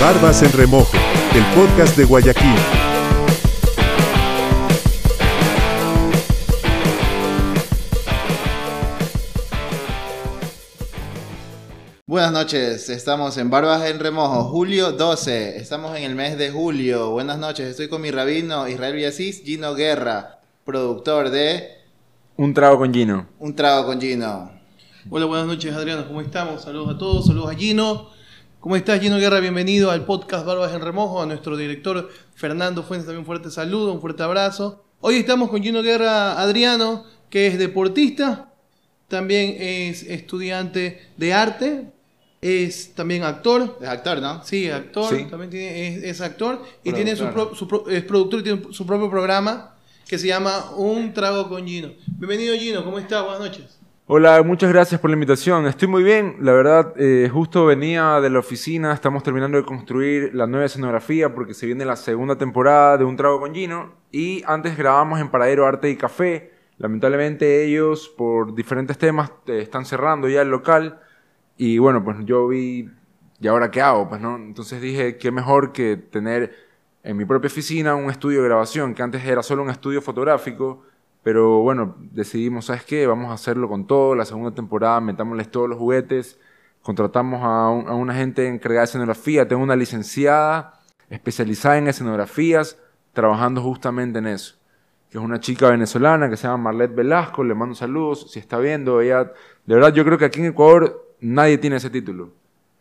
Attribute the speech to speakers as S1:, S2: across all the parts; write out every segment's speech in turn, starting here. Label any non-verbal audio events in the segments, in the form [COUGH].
S1: Barbas en Remojo, el podcast de Guayaquil.
S2: Buenas noches, estamos en Barbas en Remojo, julio 12, estamos en el mes de julio. Buenas noches, estoy con mi rabino Israel Villasís, Gino Guerra, productor de
S3: Un trago con Gino.
S2: Un Trago con Gino.
S4: Hola, buenas noches Adriano, ¿cómo estamos? Saludos a todos, saludos a Gino. ¿Cómo estás Gino Guerra? Bienvenido al podcast Barbas en Remojo, a nuestro director Fernando Fuentes también un fuerte saludo, un fuerte abrazo. Hoy estamos con Gino Guerra Adriano, que es deportista, también es estudiante de arte, es también actor.
S2: Es actor, ¿no?
S4: Sí, actor,
S3: Sí.
S4: también tiene- es, es actor y tiene su, pro- su pro- es productor y tiene su propio programa que se llama Un Trago con Gino. Bienvenido Gino, ¿cómo estás? Buenas noches.
S3: Hola, muchas gracias por la invitación. Estoy muy bien, la verdad, eh, justo venía de la oficina, estamos terminando de construir la nueva escenografía porque se viene la segunda temporada de Un Trago con Gino y antes grabamos en Paradero Arte y Café. Lamentablemente ellos, por diferentes temas, eh, están cerrando ya el local y bueno, pues yo vi, ¿y ahora qué hago? Pues no, entonces dije, qué mejor que tener en mi propia oficina un estudio de grabación, que antes era solo un estudio fotográfico, pero bueno, decidimos, ¿sabes qué? Vamos a hacerlo con todo, la segunda temporada, metámosles todos los juguetes, contratamos a, un- a una gente encargada de escenografía, tengo una licenciada especializada en escenografías, trabajando justamente en eso, que es una chica venezolana que se llama Marlet Velasco, le mando saludos, si está viendo, ella, de verdad yo creo que aquí en Ecuador nadie tiene ese título.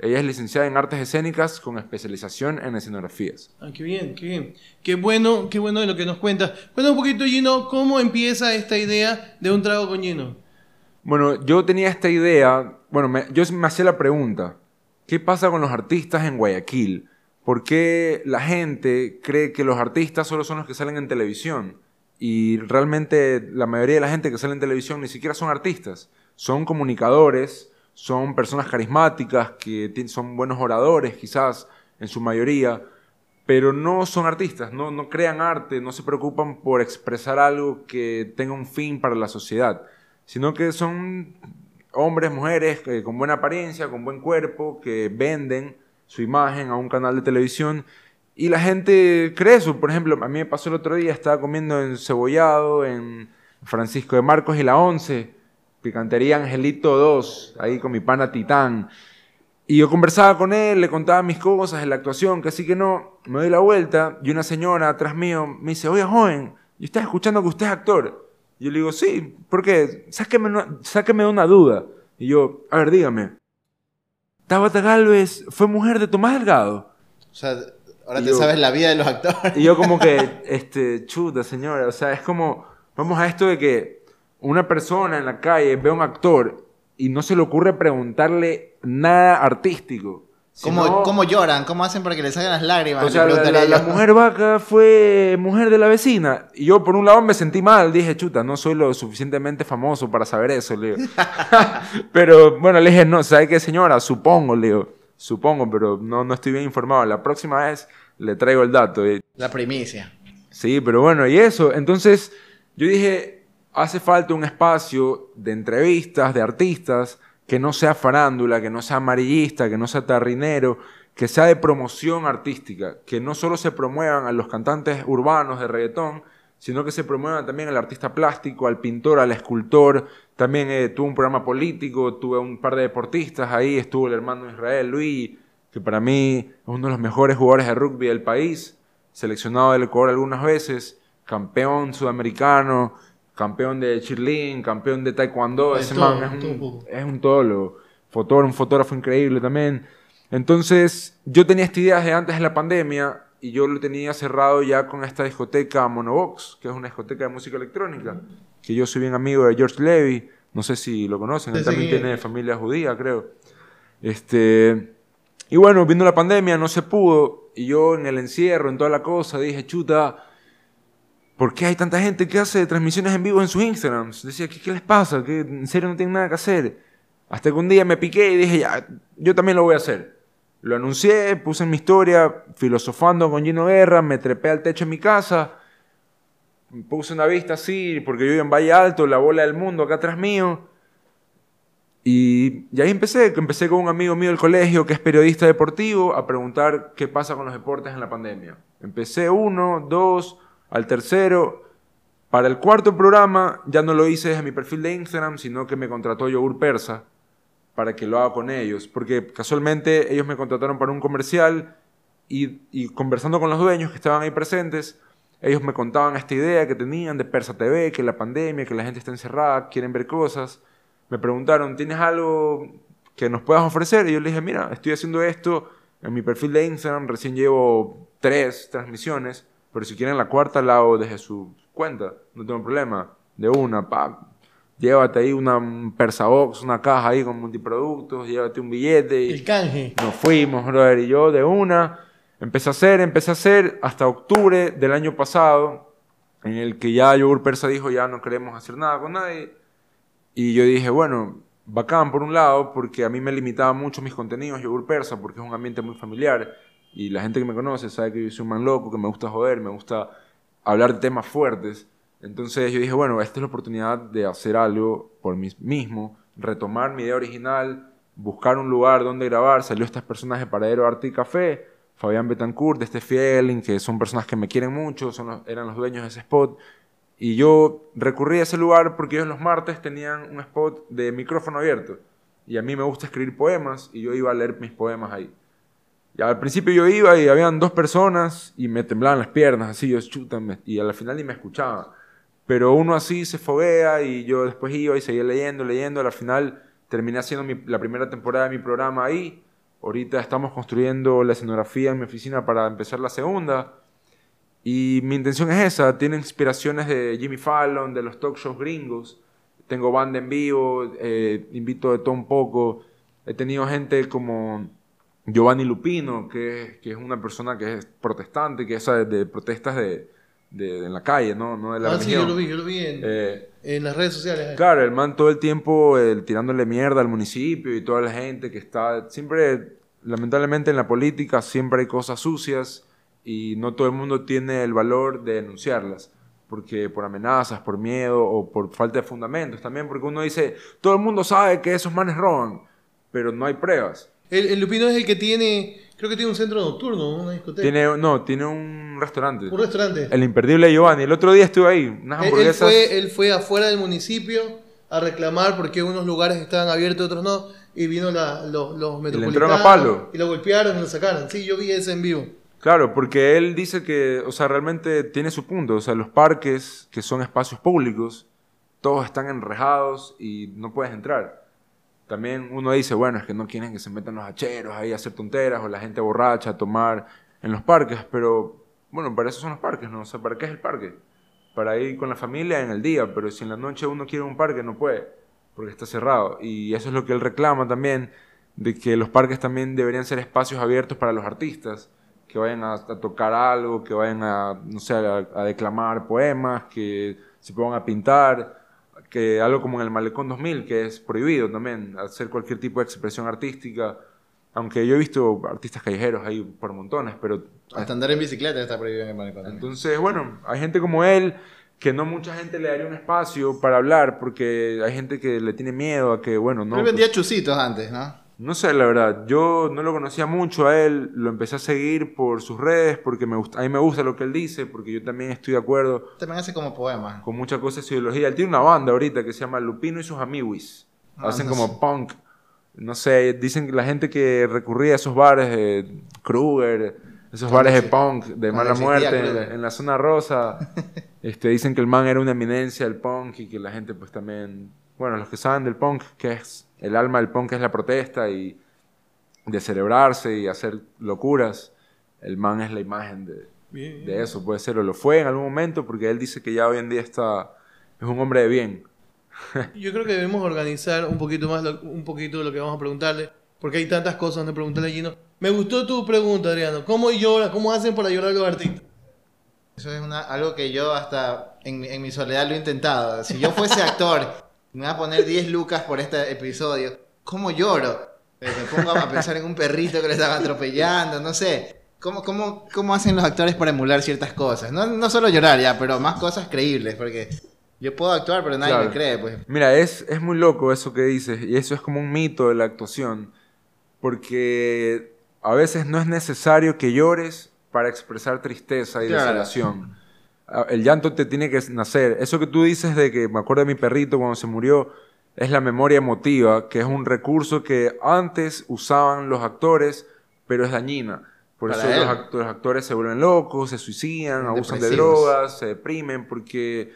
S3: Ella es licenciada en artes escénicas con especialización en escenografías.
S4: Ah, qué bien, qué bien. Qué bueno, qué bueno de lo que nos cuentas. Cuéntame un poquito, Gino, ¿cómo empieza esta idea de un trago con Gino?
S3: Bueno, yo tenía esta idea, bueno, me- yo me hacía la pregunta, ¿qué pasa con los artistas en Guayaquil? ¿Por qué la gente cree que los artistas solo son los que salen en televisión? Y realmente la mayoría de la gente que sale en televisión ni siquiera son artistas, son comunicadores, son personas carismáticas, que son buenos oradores quizás en su mayoría, pero no son artistas, no, no crean arte, no se preocupan por expresar algo que tenga un fin para la sociedad, sino que son hombres, mujeres eh, con buena apariencia, con buen cuerpo, que venden su imagen a un canal de televisión y la gente cree eso. Por ejemplo, a mí me pasó el otro día, estaba comiendo en Cebollado, en Francisco de Marcos y la 11, Picantería Angelito 2, ahí con mi pana Titán. Y yo conversaba con él, le contaba mis cosas de la actuación, que así que no, me doy la vuelta y una señora atrás mío me dice, oye joven, yo estaba escuchando que usted es actor. Y yo le digo, sí, ¿por qué? Sáqueme, una- sáqueme una duda. Y yo, a ver, dígame, Tabata Galvez fue mujer de Tomás Delgado.
S2: O sea, ahora
S3: Y
S2: te
S3: yo-
S2: sabes la vida de los actores.
S3: Y yo como que, este, chuta señora, o sea, es como, vamos a esto de que una persona en la calle ve a un actor y no se le ocurre preguntarle nada artístico.
S2: ¿Cómo,
S3: sino-
S2: cómo lloran? ¿Cómo hacen para que le salgan las lágrimas?
S3: O
S2: Le
S3: sea, la, mujer vaca fue mujer de la vecina. Y yo, por un lado, me sentí mal. Dije, chuta, no soy lo suficientemente famoso para saber eso, le digo. [LAUGHS] pero, bueno, le dije, no, ¿sabe qué, señora? Supongo, le digo. Supongo, pero no, no estoy bien informado. La próxima vez le traigo el dato.
S2: La primicia.
S3: Sí, pero bueno, y eso. Entonces, yo dije, hace falta un espacio de entrevistas, de artistas, que no sea farándula, que no sea amarillista, que no sea tarrinero, que sea de promoción artística, que no solo se promuevan a los cantantes urbanos de reggaetón, sino que se promuevan también al artista plástico, al pintor, al escultor. También eh, tuve un programa político, tuve un par de deportistas ahí, estuvo el hermano Israel Luis, que para mí es uno de los mejores jugadores de rugby del país, seleccionado del Ecuador algunas veces, campeón sudamericano, campeón de cheerleading, campeón de taekwondo,
S4: De
S3: ese
S4: todo,
S3: man es
S4: todo un poco.
S3: es un todólogo, fotógrafo, un fotógrafo increíble también. Entonces, yo tenía esta idea desde antes de la pandemia y yo lo tenía cerrado ya con esta discoteca Monobox, que es una discoteca de música electrónica, que yo soy bien amigo de George Levy, no sé si lo conocen, él también tiene familia judía, creo. Este, y bueno, viendo la pandemia no se pudo y yo en el encierro, en toda la cosa, dije, chuta, ¿por qué hay tanta gente que hace transmisiones en vivo en sus Instagrams? Decía, ¿qué, qué les pasa? ¿Que en serio no tienen nada que hacer? Hasta que un día me piqué y dije, ya, yo también lo voy a hacer. Lo anuncié, puse en mi historia, filosofando con Gino Guerra, me trepé al techo de mi casa, puse una vista así, porque yo vivo en Valle Alto, la bola del mundo acá atrás mío. Y, y ahí empecé, empecé con un amigo mío del colegio que es periodista deportivo a preguntar qué pasa con los deportes en la pandemia. Empecé uno, dos, al tercero. Para el cuarto programa ya no lo hice desde mi perfil de Instagram, sino que me contrató Yogur Persa para que lo haga con ellos. Porque casualmente ellos me contrataron para un comercial y, y conversando con los dueños que estaban ahí presentes, ellos me contaban esta idea que tenían de Persa TV, que la pandemia, que la gente está encerrada, quieren ver cosas. Me preguntaron, ¿tienes algo que nos puedas ofrecer? Y yo les dije, mira, estoy haciendo esto en mi perfil de Instagram, recién llevo tres transmisiones, pero si quieren la cuarta la hago desde su cuenta, no tengo problema. De una, pa, llévate ahí una un Persa Box, una caja ahí con multiproductos, llévate un billete. Y
S4: El canje.
S3: nos fuimos, brother, y yo de una. Empecé a hacer, empecé a hacer hasta octubre del año pasado, en el que ya Yogur Persa dijo, ya no queremos hacer nada con nadie. Y yo dije, bueno, bacán por un lado, porque a mí me limitaba mucho mis contenidos Yogur Persa, porque es un ambiente muy familiar. Y la gente que me conoce sabe que yo soy un man loco, que me gusta joder, me gusta hablar de temas fuertes. Entonces yo dije, bueno, esta es la oportunidad de hacer algo por mí mismo, retomar mi idea original, buscar un lugar donde grabar. Salió estas personas de Paradero Arte y Café, Fabián Betancourt, de este Feeling, que son personas que me quieren mucho, eran los dueños de ese spot. Y yo recurrí a ese lugar porque ellos los martes tenían un spot de micrófono abierto. Y a mí me gusta escribir poemas y yo iba a leer mis poemas ahí. Al principio yo iba y habían dos personas y me temblaban las piernas, así yo chuta, me- y al final ni me escuchaban. Pero uno así se foguea y yo después iba y seguía leyendo, leyendo. Al final terminé haciendo mi- la primera temporada de mi programa ahí. Ahorita estamos construyendo la escenografía en mi oficina para empezar la segunda. Y mi intención es esa, tiene inspiraciones de Jimmy Fallon, de los talk shows gringos. Tengo banda en vivo, eh, invito de todo un poco. He tenido gente como Giovanni Lupino, que, que es una persona que es protestante, que es de, de protestas de, de- en la calle, ¿no? no de la
S4: Ah, sí, yo
S3: religión.
S4: lo vi, yo lo vi en,
S3: Eh,
S4: en las redes sociales.
S3: Claro, el man todo el tiempo eh, tirándole mierda al municipio y toda la gente que está... Siempre, lamentablemente en la política, siempre hay cosas sucias y no todo el mundo tiene el valor de denunciarlas. Porque por amenazas, por miedo o por falta de fundamentos también. Porque uno dice, todo el mundo sabe que esos manes roban, pero no hay pruebas.
S4: El, el Lupino es el que tiene, creo que tiene un centro nocturno, una discoteca.
S3: Tiene, no, tiene un restaurante.
S4: un restaurante.
S3: El imperdible Giovanni. El otro día estuve ahí, unas
S4: Él- él,
S3: hamburguesas...
S4: fue, él fue afuera del municipio a reclamar porque unos lugares estaban abiertos, otros no. Y vino la- los, los
S3: entraron a
S4: metropolitanos.
S3: palo.
S4: Y lo golpearon y lo sacaron. Sí, yo vi ese en vivo.
S3: Claro, porque él dice que, o sea, realmente tiene su punto. O sea, los parques, que son espacios públicos, todos están enrejados y no puedes entrar. También uno dice, bueno, es que no quieren que se metan los hacheros ahí a hacer tonteras o la gente borracha a tomar en los parques, pero bueno, para eso son los parques, ¿no? O sea, ¿para qué es el parque? Para ir con la familia en el día, pero si en la noche uno quiere un parque no puede, porque está cerrado. Y eso es lo que él reclama también, de que los parques también deberían ser espacios abiertos para los artistas, que vayan a, tocar algo, que vayan a, no sé, a, a declamar poemas, que se pongan a pintar, que algo como en el Malecón 2000, que es prohibido también, hacer cualquier tipo de expresión artística. Aunque yo he visto artistas callejeros ahí por montones, pero
S2: Hasta andar en bicicleta está prohibido en el malecón.
S3: entonces, bueno, hay gente como él que no mucha gente le daría un espacio para hablar porque hay gente que le tiene miedo a que, bueno, no.
S2: Él vendía chusitos antes, ¿no?
S3: No sé, la verdad, yo no lo conocía mucho a él, lo empecé a seguir por sus redes porque me gusta, a mí me gusta lo que él dice, porque yo también estoy de acuerdo
S2: También hace como poemas.
S3: con muchas cosas de su ideología. Él tiene una banda ahorita que se llama Lupino y sus Amiwis.
S2: Ah,
S3: Hacen
S2: no
S3: como
S2: sé.
S3: punk. No sé, dicen que la gente que recurría a esos bares de Kruger, esos bares de punk, de mala muerte, en la,
S2: Kruger.
S3: en la zona rosa, [LAUGHS] este, dicen que el man era una eminencia del punk y que la gente pues también, bueno, los que saben del punk, que es el alma del punk es la protesta y de celebrarse y hacer locuras, el man es la imagen de,
S4: Bien.
S3: de eso, puede ser, o lo fue en algún momento, porque él dice que ya hoy en día está, es un hombre de bien. [LAUGHS]
S4: Yo creo que debemos organizar un poquito más lo, un poquito lo que vamos a preguntarle, porque hay tantas cosas donde preguntarle a Gino. Me gustó tu pregunta, Adriano. ¿Cómo llora? ¿Cómo hacen para llorar los artistas?
S2: Eso es una, algo que yo hasta en, mi- en mi soledad lo he intentado. Si yo fuese actor, me voy a poner 10 lucas por este episodio. ¿Cómo lloro? Eh, Me pongo a pensar en un perrito que le estaban atropellando, no sé. ¿Cómo, cómo, cómo hacen los actores para emular ciertas cosas? No, no solo llorar ya, pero más cosas creíbles, porque Yo puedo actuar, pero nadie
S3: Claro.
S2: me cree, pues.
S3: Mira, es, es muy loco eso que dices, y eso es como un mito de la actuación, porque a veces no es necesario que llores para expresar tristeza y
S2: Claro.
S3: desolación. Ah, El llanto te tiene que nacer. Eso que tú dices de que me acuerdo de mi perrito cuando se murió, es la memoria emotiva, que es un recurso que antes usaban los actores, pero es dañina. Por
S2: Para
S3: eso los, act- los actores se vuelven locos, se suicidan, abusan de drogas, se deprimen, porque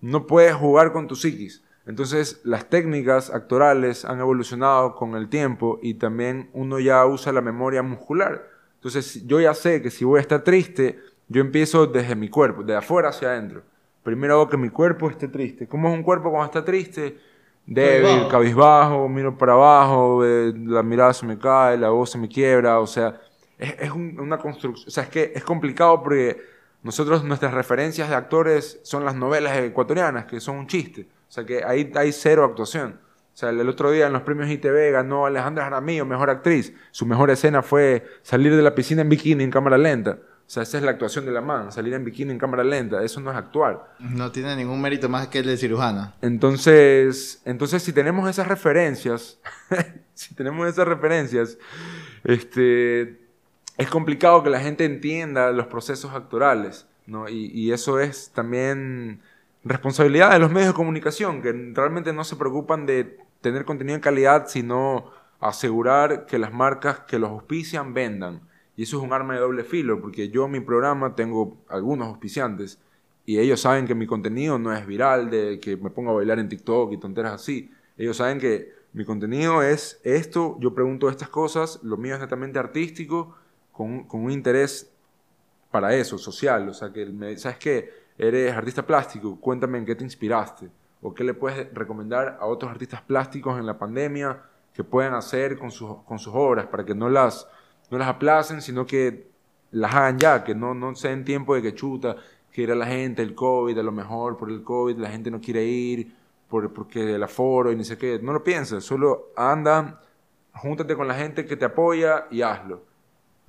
S3: no puedes jugar con tu psiquis. Entonces, las técnicas actorales han evolucionado con el tiempo y también uno ya usa la memoria muscular. Entonces, yo ya sé que si voy a estar triste, yo empiezo desde mi cuerpo, de afuera hacia adentro. Primero hago que mi cuerpo esté triste. ¿Cómo es un cuerpo cuando está triste? Débil,
S4: Cabizbajo.
S3: miro para abajo, eh, la mirada se me cae, la voz se me quiebra, o sea, es, es un- una construcción, o sea, es que es complicado porque nosotros, nuestras referencias de actores son las novelas ecuatorianas, que son un chiste, o sea, que ahí hay cero actuación. O sea, el, el otro día en los premios ITV ganó Alejandra Jaramillo, mejor actriz. Su mejor escena fue salir de la piscina en bikini en cámara lenta. O sea, esa es la actuación de la man, salir en bikini en cámara lenta. Eso no es actuar.
S2: No tiene ningún mérito más que el del cirujano.
S3: Entonces, entonces si tenemos esas referencias, [LAUGHS] si tenemos esas referencias, este, es complicado que la gente entienda los procesos actorales, ¿no? Y, y eso es también responsabilidad de los medios de comunicación, que realmente no se preocupan de tener contenido en calidad, sino asegurar que las marcas que los auspician vendan. Y eso es un arma de doble filo, porque yo en mi programa tengo algunos auspiciantes y ellos saben que mi contenido no es viral, de que me ponga a bailar en TikTok y tonteras así. Ellos saben que mi contenido es esto, yo pregunto estas cosas, lo mío es netamente artístico, con, con un interés para eso, social. O sea, que me, ¿sabes qué? Eres artista plástico, cuéntame en qué te inspiraste. O qué le puedes recomendar a otros artistas plásticos en la pandemia que puedan hacer con sus, con sus obras para que no las, no las aplacen, sino que las hagan ya, que no, no sea en tiempo de que chuta, que ir a la gente, el COVID, a lo mejor por el COVID la gente no quiere ir por, porque el aforo y ni sé qué. No lo pienses, solo anda, júntate con la gente que te apoya y hazlo.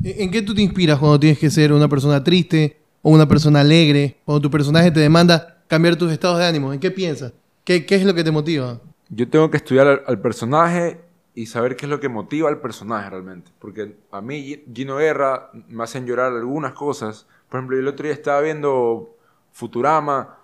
S4: ¿En en qué tú te inspiras cuando tienes que ser una persona triste o una persona alegre? Cuando tu personaje te demanda cambiar tus estados de ánimo, ¿en qué piensas? ¿Qué, qué es lo que te motiva?
S3: Yo tengo que estudiar al, al personaje y saber qué es lo que motiva al personaje realmente. Porque a mí, Gi- Gino Guerra, me hacen llorar algunas cosas. Por ejemplo, el otro día estaba viendo Futurama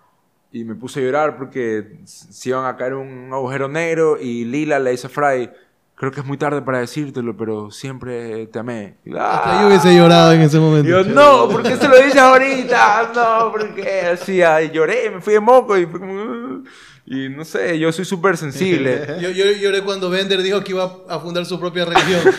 S3: y me puse a llorar porque se iban a caer un agujero negro y Lila le dice a Fry, creo que es muy tarde para decírtelo, pero siempre te amé. ¡ah!
S4: yo hubiese llorado en ese
S3: Y
S4: momento.
S3: yo, no, ¿por qué se lo dices ahorita? No, porque así, ay, lloré, me fui de moco y fue como... Y no sé, yo soy súper sensible. [LAUGHS]
S4: Yo, yo lloré cuando Bender dijo que iba a fundar su propia religión. [LAUGHS]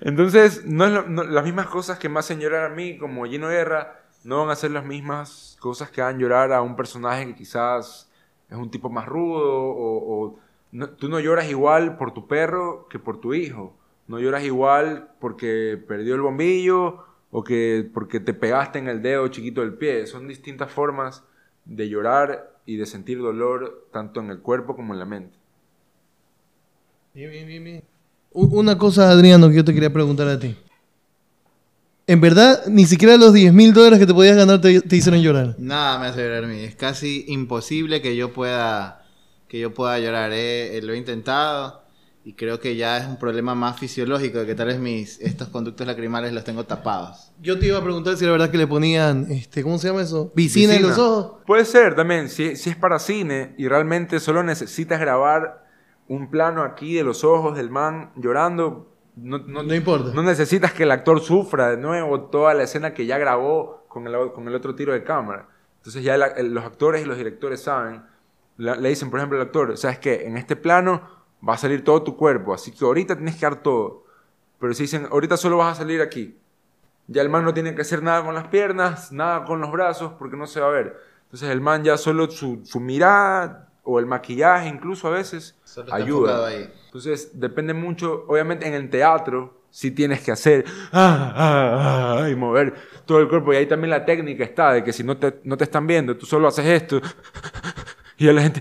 S3: Entonces, no es lo- no- las mismas cosas que me hacen llorar a mí, como Gino Guerra, no van a ser las mismas cosas que hagan llorar a un personaje que quizás es un tipo más rudo o, o no- tú no lloras igual por tu perro que por tu hijo. No lloras igual porque perdió el bombillo o que porque te pegaste en el dedo chiquito del pie. Son distintas formas de llorar y de sentir dolor tanto en el cuerpo como en la mente.
S4: Bien, bien, bien, Una cosa, Adriano, que yo te quería preguntar a ti. En verdad, ni siquiera los 10 mil dólares que te podías ganar te, te hicieron llorar.
S2: Nada me hace llorar a mí. Es casi imposible que yo pueda que yo pueda llorar. eh. Eh, Lo he intentado y creo que ya es un problema más fisiológico de que tal vez mis estos conductos lacrimales los tengo tapados.
S4: Yo te iba a preguntar si era verdad que le ponían, este, ¿cómo se llama eso? Vicina, en los ojos.
S3: Puede ser también, si, si es para cine y realmente solo necesitas grabar un plano aquí de los ojos del man llorando, no, no,
S4: No importa.
S3: No necesitas que el actor sufra de nuevo toda la escena que ya grabó con el, con el otro tiro de cámara. Entonces ya el- los actores y los directores saben, la- le dicen por ejemplo al actor, sabes que en este plano va a salir todo tu cuerpo, así que ahorita tienes que dar todo. Pero si dicen, ahorita solo vas a salir aquí, ya el man no tiene que hacer nada con las piernas, nada con los brazos, porque no se va a ver. Entonces el man ya solo su, su mirada o el maquillaje incluso a veces
S2: Solo
S3: ayuda.
S2: ahí.
S3: Entonces depende mucho, obviamente en el teatro sí tienes que hacer ah, ah, ah, y mover todo el cuerpo y ahí también la técnica está de que si no te, no te están viendo, tú solo haces esto [LAUGHS] y ya la gente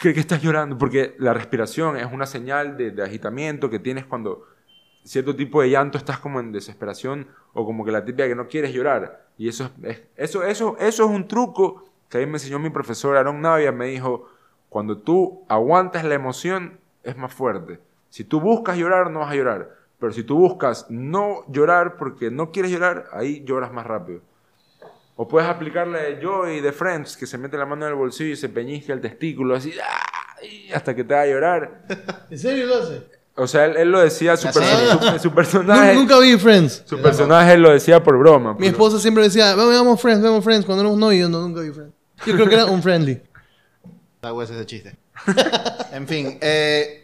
S3: cree que estás llorando porque la respiración es una señal de, agitamiento que tienes cuando cierto tipo de llanto estás como en desesperación o como que la típica que no quieres llorar. Y eso es, es- eso, eso, eso es un truco que ahí me enseñó mi profesor Aaron Navia, me dijo, cuando tú aguantas la emoción, es más fuerte. Si tú buscas llorar, no vas a llorar. Pero si tú buscas no llorar porque no quieres llorar, ahí lloras más rápido. O puedes aplicarle Joey de Friends, que se mete la mano en el bolsillo y se peñisca el testículo así, ¡ah! hasta que te va a llorar. [LAUGHS]
S4: ¿En serio lo hace?
S3: O sea, él, él lo decía, su,
S2: La
S3: perso- su- su [LAUGHS] personaje,
S4: Nunca vi Friends.
S3: su personaje lo decía por broma.
S4: Mi
S3: pero-
S4: esposa siempre decía, vamos, veamos Friends, veamos Friends. Cuando éramos novios, no, nunca vi Friends. Yo creo que era un friendly.
S2: Da hueso ese chiste. [LAUGHS] en fin, eh,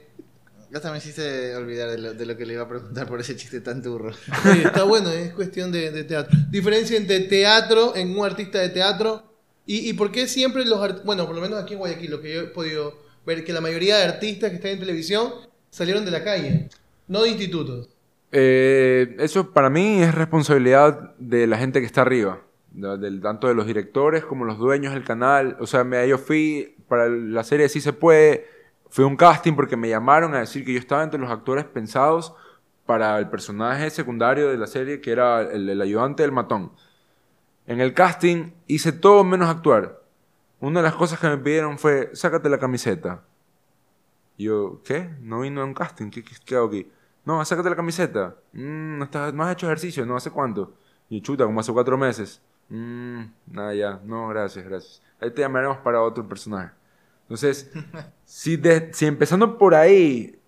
S2: ya también me hiciste olvidar de lo, de lo que le iba a preguntar por ese chiste tan turro. [LAUGHS]
S4: Oye, está bueno, es cuestión de, de teatro. Diferencia entre teatro, en un artista de teatro, y, y por qué siempre los artistas, bueno, por lo menos aquí en Guayaquil, lo que yo he podido ver, que la mayoría de artistas que están en televisión salieron de la calle, no de institutos.
S3: Eh, eso para mí es responsabilidad de la gente que está arriba, de- del, tanto de los directores como los dueños del canal. O sea, me, yo fui para la serie Sí se puede, fue un casting porque me llamaron a decir que yo estaba entre los actores pensados para el personaje secundario de la serie, que era el, ayudante del matón. En el casting hice todo menos actuar. Una de las cosas que me pidieron fue, sácate la camiseta. Yo, ¿qué? No vino a un casting, ¿qué, qué, qué hago aquí? No, sácate la camiseta. Mm, no, estás- no has hecho ejercicio, ¿no? ¿Hace cuánto? Y chuta, como hace cuatro meses. Mm, nada, ya. No, gracias, gracias. Ahí te llamaremos para otro personaje. Entonces, si, de- si empezando por ahí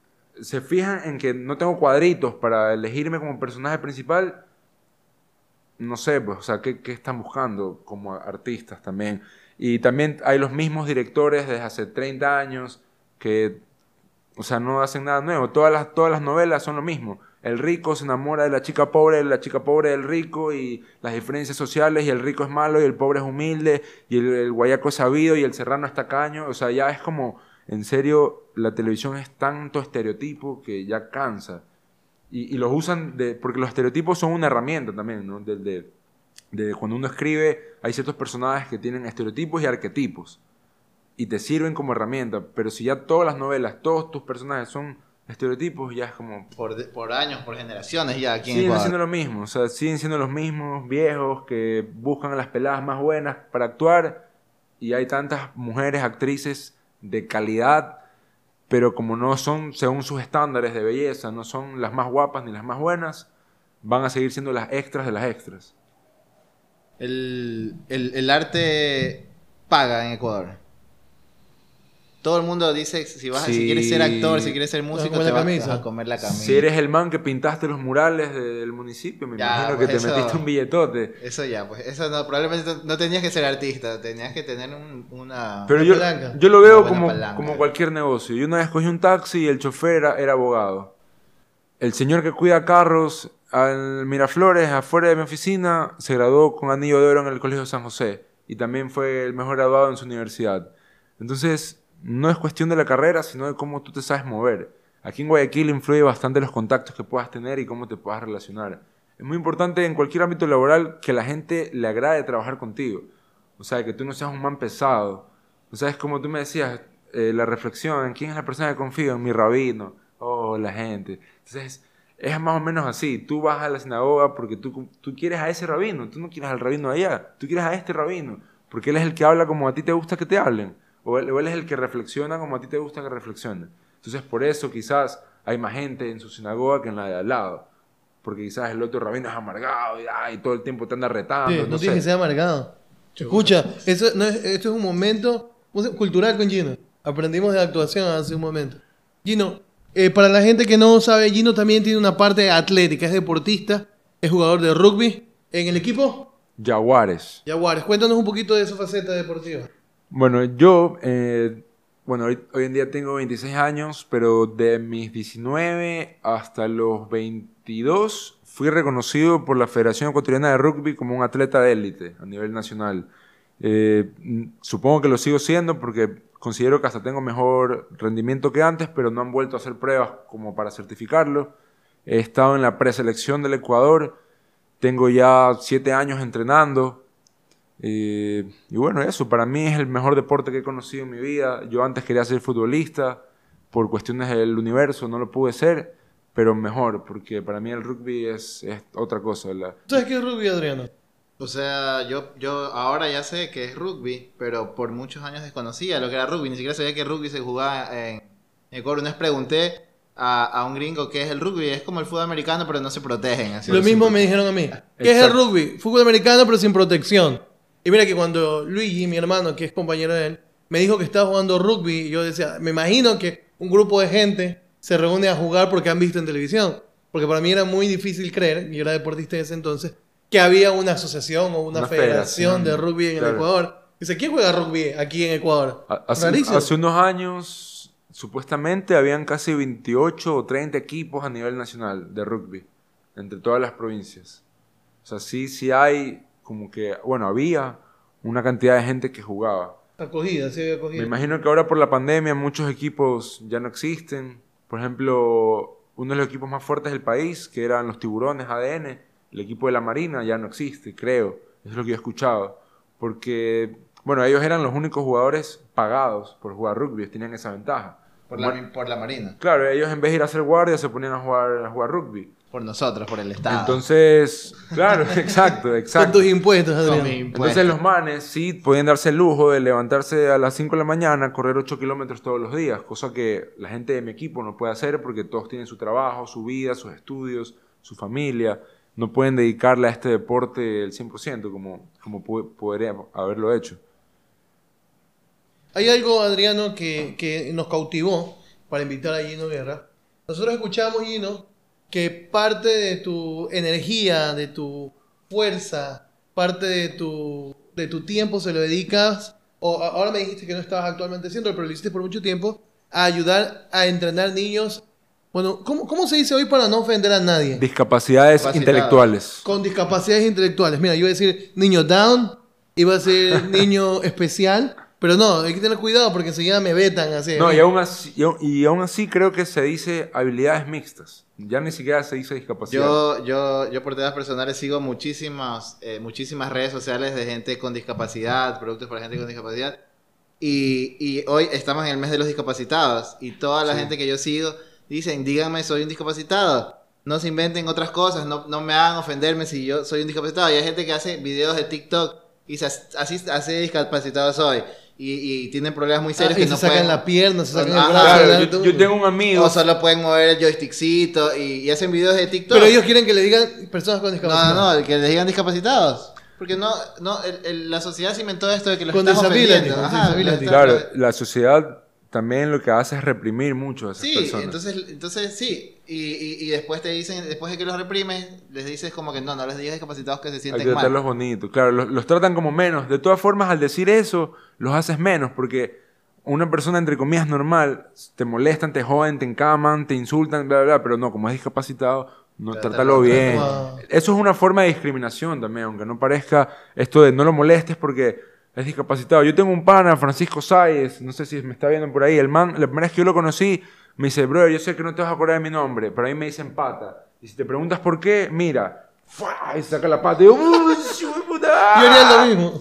S3: se fijan en que no tengo cuadritos para elegirme como personaje principal, no sé, pues, o sea, ¿qué, están buscando como artistas también? Y también hay los mismos directores desde hace 30 años que, o sea, no hacen nada nuevo. Todas las, todas las novelas son lo mismo. El rico se enamora de la chica pobre, la chica pobre del rico y las diferencias sociales y el rico es malo y el pobre es humilde y el, guayaco es sabido y el serrano es tacaño. O sea, ya es como, en serio, la televisión es tanto estereotipo que ya cansa. Y, los usan de, porque los estereotipos son una herramienta también, ¿no? De- de cuando uno escribe, hay ciertos personajes que tienen estereotipos y arquetipos. Y te sirven como herramienta. Pero si ya todas las novelas, todos tus personajes son estereotipos, ya es como...
S2: Por, de- por años, por generaciones ya aquí en
S3: Siguen siendo lo mismo. O sea, siguen siendo los mismos viejos que buscan a las peladas más buenas para actuar. Y hay tantas mujeres, actrices de calidad, pero como no son según sus estándares de belleza, no son las más guapas ni las más buenas, van a seguir siendo las extras de las extras.
S2: El, el- el arte paga en Ecuador. Todo el mundo dice si vas a- si
S3: Sí.
S2: quieres ser actor, si quieres ser músico,
S4: comer
S2: te
S4: la
S2: vas
S4: camisa.
S2: a comer la camisa.
S3: Si eres el man que pintaste los murales del municipio, me
S2: Ya,
S3: imagino
S2: pues
S3: que te
S2: eso-
S3: metiste un billetote.
S2: Eso ya, pues eso no, probablemente no- tenías que ser artista, tenías que tener un- una...
S3: Pero
S4: Una
S3: yo,
S4: palanca.
S3: yo lo veo como,
S2: palanca.
S3: como cualquier negocio. Yo una vez cogí un taxi y el chofer era, era abogado. El señor que cuida carros al Miraflores, afuera de mi oficina, se graduó con anillo de oro en el Colegio San José y también fue el mejor graduado en su universidad. Entonces, no es cuestión de la carrera, sino de cómo tú te sabes mover. Aquí en Guayaquil influye bastante los contactos que puedas tener y cómo te puedas relacionar. Es muy importante en cualquier ámbito laboral que la gente le agrade trabajar contigo. O sea, que tú no seas un man pesado. O sea, es como tú me decías, eh, la reflexión, ¿en quién es la persona que confío? En mi rabino. Oh, la gente. Entonces, es más o menos así. Tú vas a la sinagoga porque tú, tú quieres a ese rabino. Tú no quieres al rabino allá. Tú quieres a este rabino. Porque él es el que habla como a ti te gusta que te hablen. O él, o él es el que reflexiona como a ti te gusta que reflexionen. Entonces, por eso quizás hay más gente en su sinagoga que en la de al lado. Porque quizás el otro rabino es amargado y, ay, todo el tiempo te anda retando.
S4: Sí,
S3: no
S4: no
S3: sé.
S4: tienes que ser amargado. Escucha, eso no es- esto es un momento ¿cómo se- cultural con Gino. Aprendimos de actuación hace un momento. Gino, eh, para la gente que no sabe, Gino también tiene una parte atlética, es deportista, es jugador de rugby. ¿En el equipo?
S3: Jaguares.
S4: Jaguares, cuéntanos un poquito de su faceta deportiva.
S3: Bueno, yo, eh, bueno, hoy, en día tengo 26 años, pero de mis 19 hasta los 22 fui reconocido por la Federación Ecuatoriana de Rugby como un atleta de élite a nivel nacional. Eh, supongo que lo sigo siendo porque considero que hasta tengo mejor rendimiento que antes, pero no han vuelto a hacer pruebas como para certificarlo. He estado en la preselección del Ecuador, tengo ya 7 años entrenando. Eh, y bueno, eso, para mí es el mejor deporte que he conocido en mi vida. Yo antes quería ser futbolista, por cuestiones del universo no lo pude ser, pero mejor, porque para mí el rugby es, es otra cosa. La-
S4: ¿Sabes qué es rugby, Adriano?
S2: O sea, yo, yo ahora ya sé que es rugby, pero por muchos años desconocía lo que era rugby. Ni siquiera sabía que rugby se jugaba en Ecuador. Una vez pregunté a, a un gringo qué es el rugby. Es como el fútbol americano, pero no se protegen. Así
S4: Lo mismo me dijeron a mí. ¿Qué es el rugby? Fútbol americano, pero sin protección. Y mira que cuando Luigi, mi hermano, que es compañero de él, me dijo que estaba jugando rugby, yo decía, me imagino que un grupo de gente se reúne a jugar porque han visto en televisión. Porque para mí era muy difícil creer, y yo era deportista en ese entonces, que había una asociación o una,
S3: Una
S4: federación,
S3: federación,
S4: de rugby en el. Ecuador. Dice, ¿quién juega rugby aquí en Ecuador?
S3: Ha- Hace, hace unos años, supuestamente, habían casi 28 o 30 equipos a nivel nacional de rugby, entre todas las provincias. O sea, sí, sí hay, como que, bueno, había una cantidad de gente que jugaba.
S4: Acogida, sí acogida.
S3: Me imagino que ahora por la pandemia muchos equipos ya no existen. Por ejemplo, uno de los equipos más fuertes del país, que eran los tiburones ADN, el equipo de la Marina ya no existe, creo. Eso es lo que yo he escuchado. Porque, bueno, ellos eran los únicos jugadores pagados por jugar rugby, tenían esa ventaja.
S2: Por la, por la Marina.
S3: Claro, ellos en vez de ir a hacer guardia se ponían a jugar, a jugar rugby.
S2: Por nosotros, por el Estado.
S3: Entonces, claro, [LAUGHS] exacto,
S4: Con
S3: exacto.
S4: tus impuestos,
S2: Con
S4: Adrián.
S2: mi
S3: Entonces los manes sí podían darse el lujo de levantarse a las 5 de la mañana, correr 8 kilómetros todos los días, cosa que la gente de mi equipo no puede hacer porque todos tienen su trabajo, su vida, sus estudios, su familia. No pueden dedicarle a este deporte el 100% como, como podría haberlo hecho.
S4: Hay algo, Adriano, que, que nos cautivó para invitar a Gino Guerra. Nosotros escuchamos, Gino, que parte de tu energía, de tu fuerza, parte de tu, de tu tiempo se lo dedicas, o ahora me dijiste que no estabas actualmente haciendo, pero lo hiciste por mucho tiempo, a ayudar a entrenar niños. Bueno, ¿cómo, cómo se dice hoy para no ofender a nadie?
S3: Discapacidades intelectuales.
S4: Con discapacidades intelectuales. Mira, yo iba a decir niño down, iba a decir [LAUGHS] niño especial, pero no, hay que tener cuidado porque enseguida me vetan así.
S3: No, y aún, así, y, aún- y aún así creo que se dice habilidades mixtas. Ya ni siquiera se dice discapacidad.
S2: Yo, yo, yo por temas personales sigo muchísimas, eh, muchísimas redes sociales de gente con discapacidad, productos para gente con discapacidad. Y, y hoy estamos en el mes de los discapacitados. Y toda la gente que yo sigo dicen, díganme, soy un discapacitado. No se inventen otras cosas, no, no me hagan ofenderme si yo soy un discapacitado. Y hay gente que hace videos de TikTok y se, así, así discapacitado soy. Y, y tienen problemas muy
S4: Ah,
S2: serios
S4: y
S2: que
S4: se
S2: no
S4: sacan
S2: pueden...
S4: la pierna, se sacan el
S2: Ajá,
S4: brazo.
S3: Claro, yo, yo tengo un amigo.
S2: O solo pueden mover el joystickcito y, y hacen videos de TikTok.
S4: Pero ellos quieren que le digan personas con
S2: No,
S4: discapacidad.
S2: no, no, que les digan discapacitados. Porque no, no, el- el- la sociedad se inventó esto de que los
S4: Con
S2: ofendiendo.
S4: con
S3: Claro, la sociedad también lo que hace es reprimir mucho a esas
S2: Sí,
S3: personas.
S2: entonces, entonces sí. Y, y, y después te dicen, después de que los reprimes, les dices como que no, no les digas discapacitados que se
S3: Hay
S2: sienten
S3: que tratarlos
S2: mal.
S3: bonitos. Claro, los, los tratan como menos. De todas formas, al decir eso, los haces menos porque una persona, entre comillas, normal, te molestan, te joden, te encaman, te insultan, bla, bla, bla, pero no, como es discapacitado, no,
S2: Trátalo
S3: trátalo bien.
S4: como-
S3: Eso es una forma de discriminación también, aunque no parezca esto de no lo molestes porque es discapacitado. Yo tengo un pana, Francisco Sáez, no sé si me está viendo por ahí, el man, la primera vez que yo lo conocí, me dice, bro, yo sé que no te vas a acordar de mi nombre, pero a mí me dicen pata. Y si te preguntas por qué, mira, ¡fua! y saca la pata y yo, "Uy, hijo de puta".
S4: Yo haría lo mismo.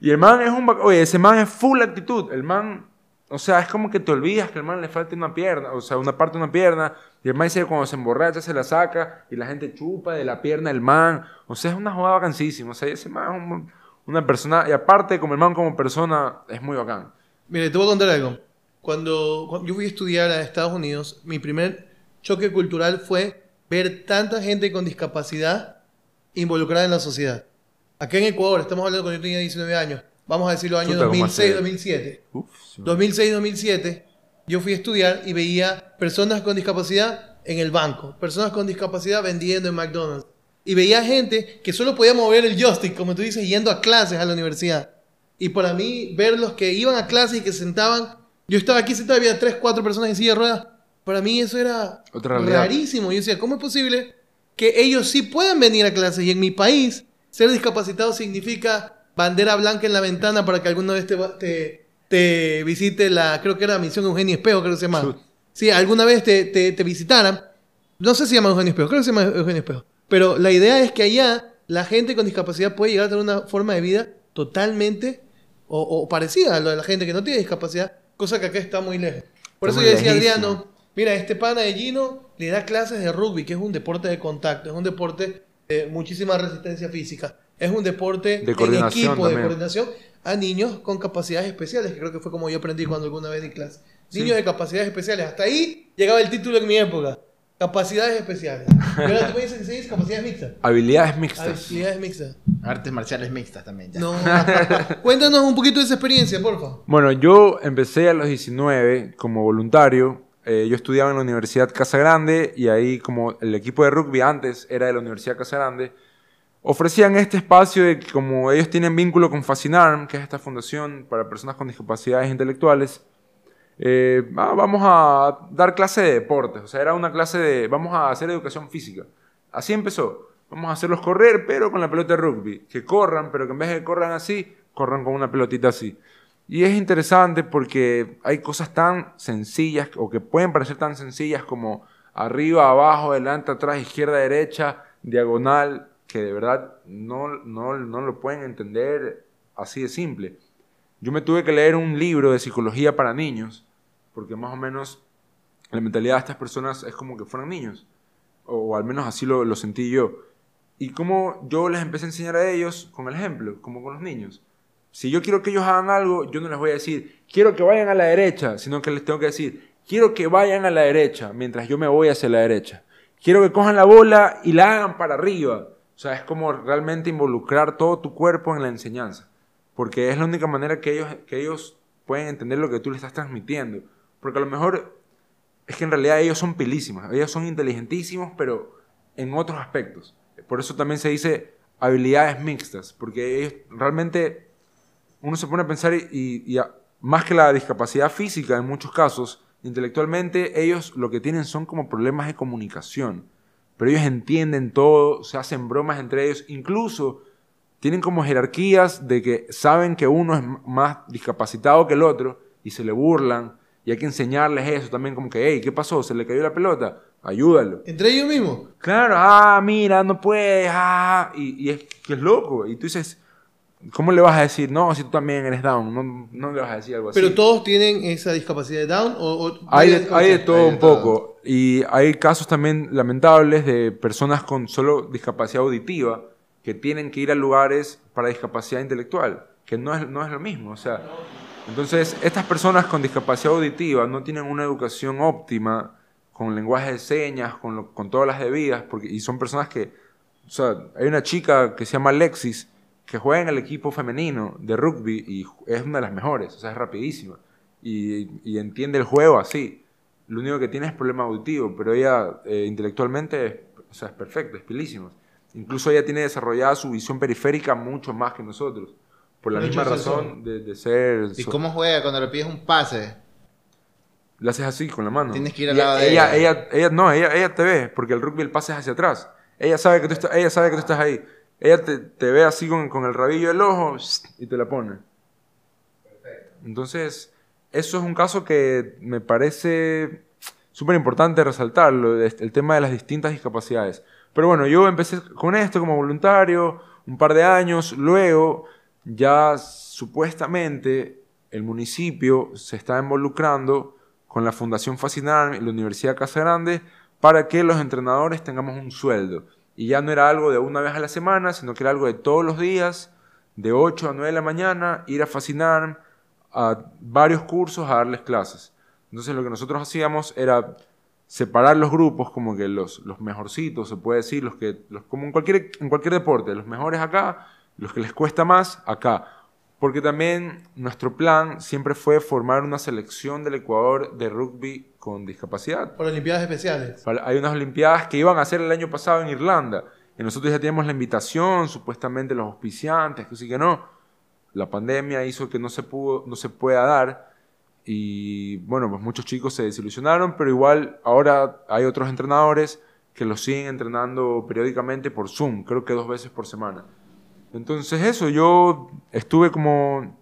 S3: Y el man es un... Oye, ese man es full actitud. El man... O sea, es como que te olvidas que el man le falta una pierna. O sea, una parte de una pierna. Y el man dice que cuando se emborracha se la saca. Y la gente chupa de la pierna del man. O sea, es una jugada vacancísima. O sea, ese man es un- una persona... Y aparte, como el man como persona, es muy bacán.
S4: Mire, te voy a contar algo. Cuando, cuando yo fui a estudiar a Estados Unidos, mi primer choque cultural fue ver tanta gente con discapacidad involucrada en la sociedad. Acá en Ecuador, estamos hablando cuando yo tenía 19 años, vamos a decir los años
S3: Chuta, ¿cómo hace?
S4: 2006-2007.
S3: Uf, sí.
S4: 2006-2007, yo fui a estudiar y veía personas con discapacidad en el banco, personas con discapacidad vendiendo en McDonald's. Y veía gente que solo podía mover el joystick, como tú dices, yendo a clases a la universidad. Y para mí, ver los que iban a clases y que se sentaban, yo estaba aquí sentado había tres, cuatro personas en silla de ruedas. Para mí eso era
S3: Otra
S4: rarísimo. Yo decía, ¿cómo es posible que ellos sí puedan venir a clases? Y en mi país, ser discapacitado significa bandera blanca en la ventana para que alguna vez te, te, te visite la, creo que era Misión Eugenio Espejo, creo que se llama. Sí, alguna vez te, te, te visitaran. No sé si se llama Eugenio Espejo, creo que se llama Eugenio Espejo. Pero la idea es que allá la gente con discapacidad puede llegar a tener una forma de vida totalmente o, o parecida a lo de la gente que no tiene discapacidad, cosa que acá está muy lejos. Por eso yo decía,
S3: lejísimos.
S4: Adriano, mira, este pana de Gino le da clases de rugby, que es un deporte de contacto, es un deporte de muchísima resistencia física. es un deporte
S3: De
S4: en
S3: coordinación
S4: equipo, de coordinación a niños con capacidades especiales, que creo que fue como yo aprendí cuando alguna vez di clase.
S3: Sí.
S4: Niños de capacidades especiales. Hasta ahí llegaba el título en mi época. Capacidades especiales. [LAUGHS] Y ahora tú me dices que se dice capacidades mixtas.
S3: Habilidades mixtas.
S4: Habilidades mixtas.
S2: Artes marciales mixtas también. Ya.
S4: No. [LAUGHS] Cuéntanos un poquito de esa experiencia, porfa.
S3: Bueno, yo empecé a los 19 como voluntario. Eh, yo estudiaba en la Universidad Casa Grande y ahí como el equipo de rugby antes era de la Universidad Casa Grande, ofrecían este espacio de que como ellos tienen vínculo con Fascinarm, que es esta fundación para personas con discapacidades intelectuales, eh, ah, vamos a dar clase de deportes. O sea, era una clase de, vamos a hacer educación física. Así empezó. Vamos a hacerlos correr, pero con la pelota de rugby. Que corran, pero que en vez de que corran así, corran con una pelotita así. Y es interesante porque hay cosas tan sencillas o que pueden parecer tan sencillas como arriba, abajo, adelante, atrás, izquierda, derecha, diagonal, que de verdad no, no, no lo pueden entender así de simple. Yo me tuve que leer un libro de psicología para niños, porque más o menos la mentalidad de estas personas es como que fueran niños, o, al menos así lo, lo sentí yo. Y como yo les empecé a enseñar a ellos con el ejemplo, como con los niños. Si yo quiero que ellos hagan algo, yo no les voy a decir, quiero que vayan a la derecha, sino que les tengo que decir, quiero que vayan a la derecha, mientras yo me voy hacia la derecha. Quiero que cojan la bola y la hagan para arriba. O sea, es como realmente involucrar todo tu cuerpo en la enseñanza. Porque es la única manera que ellos, que ellos pueden entender lo que tú les estás transmitiendo. Porque a lo mejor es que en realidad ellos son pilísimos, ellos son inteligentísimos, pero en otros aspectos. Por eso también se dice habilidades mixtas, porque ellos realmente uno se pone a pensar y, y- y a- más que la discapacidad física en muchos casos, intelectualmente ellos lo que tienen son como problemas de comunicación, pero ellos entienden todo, se hacen bromas entre ellos, incluso tienen como jerarquías de que saben que uno es más discapacitado que el otro y se le burlan y hay que enseñarles eso también como que, hey, ¿qué pasó? ¿Se le cayó la pelota? Ayúdalo.
S4: Entre ellos mismos.
S3: Claro, ah, mira, no puedes, ah, y, y es que es loco. Y tú dices, ¿cómo le vas a decir? No, si tú también eres down, no, no le vas a decir algo así.
S4: Pero todos tienen esa discapacidad de Down o, o-
S3: hay, de, hay de todo
S2: Hay de
S3: un
S2: todo.
S3: poco. Y hay casos también lamentables de personas con solo discapacidad auditiva que tienen que ir a lugares para discapacidad intelectual, que no es, no es lo mismo. O sea, entonces, estas personas con discapacidad auditiva no tienen una educación óptima con lenguaje de señas, con, lo- con todas las debidas, porque, y son personas que, o sea, hay una chica que se llama Alexis, que juega en el equipo femenino de rugby y es una de las mejores, o sea, es rapidísima y, y entiende el juego así. Lo único que tiene es problema auditivo, pero ella eh, intelectualmente o sea, es perfecta, es pilísima. Incluso ella tiene desarrollada su visión periférica mucho más que nosotros, por la misma razón de, de ser...
S2: ¿Y
S3: so-
S2: cómo juega cuando le pides un pase?
S3: Le haces así con la mano.
S2: Tienes que ir al lado de
S3: ella.
S2: ella.
S3: Ella, ella- no, ella, ella te ve, porque el rugby el pase es hacia atrás. Ella sabe que tú, estás, ella sabe que tú estás ahí. Ella te, te ve así con, con el rabillo del ojo y te la pone. Entonces, eso es un caso que me parece súper importante resaltarlo, el tema de las distintas discapacidades. Pero bueno, yo empecé con esto como voluntario, un par de años, luego ya supuestamente el municipio se está involucrando con la Fundación Fascinar y la Universidad Casa Grande para que los entrenadores tengamos un sueldo. Y ya no era algo de una vez a la semana, sino que era algo de todos los días, de 8 a 9 de la mañana, ir a Fascinar a varios cursos a darles clases. Entonces lo que nosotros hacíamos era separar los grupos como que los, los mejorcitos, se puede decir, los que, los, como en cualquier, en cualquier deporte, los mejores acá, los que les cuesta más acá. Porque también nuestro plan siempre fue formar una selección del Ecuador de rugby con discapacidad.
S4: Por Olimpiadas Especiales.
S3: Para- Hay unas Olimpiadas que iban a hacer el año pasado en Irlanda. Y nosotros ya teníamos la invitación, supuestamente los auspiciantes, que sí que no. La pandemia hizo que no se, pudo, no se pueda dar. Y bueno, pues muchos chicos se desilusionaron, pero igual ahora hay otros entrenadores que los siguen entrenando periódicamente por Zoom, creo que dos veces por semana. Entonces eso, yo estuve como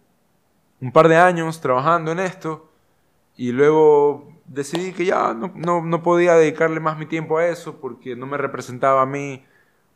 S3: un par de años trabajando en esto y luego decidí que ya no, no, no podía dedicarle más mi tiempo a eso porque no me representaba a mí